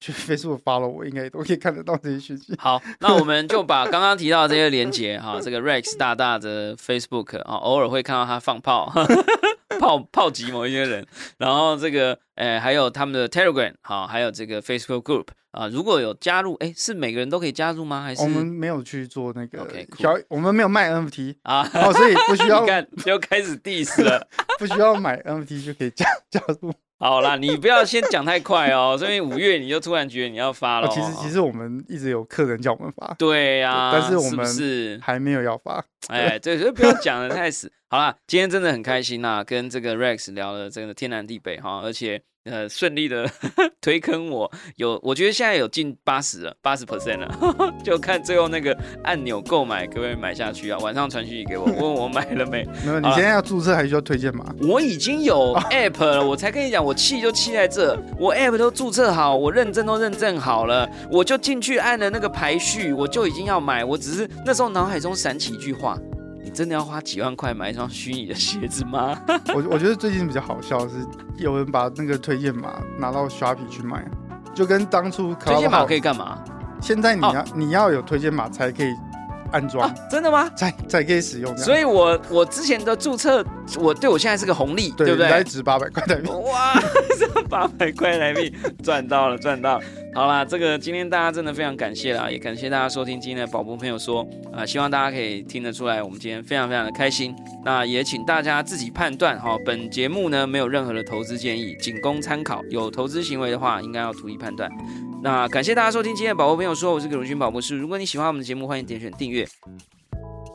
去 Facebook 发了，我应该都可以看得到这些讯息。好，那我们就把刚刚提到这些连接哈，这个 Rex 大大的 Facebook 啊，偶尔会看到他放炮，炮炮击某一些人。然后这个，诶，还有他们的 Telegram 好，还有这个 Facebook Group 啊，如果有加入，哎，是每个人都可以加入吗？还是我们没有去做那个小，我们没有卖 NFT 啊，所以不需要，就开始 diss 了，不需要买 NFT 就可以加加入。好啦，你不要先讲太快哦，所以五月你就突然觉得你要发了、啊其实其实我们一直有客人叫我们发，对呀、但是我们是还没有要发。哎，对，所以不要讲的太死。好啦，今天真的很开心呐、跟这个 Rex 聊了真的天南地北哈，而且呃顺利的 推坑我，有我觉得现在有近八十了，八十 percent 了，就看最后那个按钮购买可不可以买下去啊？晚上传讯息给我，问我买了没？没有，你现在要注册还需要推荐码？我已经有 app 了，我才跟你讲，我气就气在这，我 app 都注册好，我认证都认证好了，我就进去按了那个排序，我就已经要买，我只是那时候脑海中闪起一句话：你真的要花几万块买一双虚拟的鞋子吗？我我觉得最近比较好笑的是，有人把那个推荐码拿到 Shopee 去卖，就跟当初推荐码可以，以干嘛？现在你要、你要有推荐码才可以安装，啊，真的吗？才才可以使用。所以我我之前的注册，我对我现在是个红利，对对不对？应该值八百块台币。哇，这八百块台币赚到了，赚到了！好啦，这个今天大家真的非常感谢啦，也感谢大家收听今天的宝博朋友说啊、希望大家可以听得出来，我们今天非常非常的开心。那也请大家自己判断哈、本节目呢没有任何的投资建议，仅供参考。有投资行为的话，应该要独立判断。那感谢大家收听今天的宝博朋友说，我是葛荣勋宝博士。如果你喜欢我们的节目，欢迎点选订阅，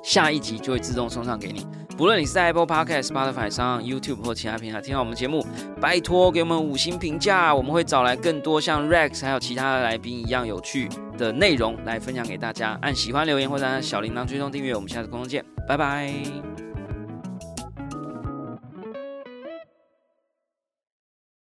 下一集就会自动送上给你。不论你是在 Apple Podcast、Spotify 上、YouTube 或其他平台听到我们节目，拜托给我们五星评价，我们会找来更多像 Rex 还有其他的来宾一样有趣的内容来分享给大家。按喜欢留言或者按小铃铛追踪订阅，我们下次空中见，拜拜。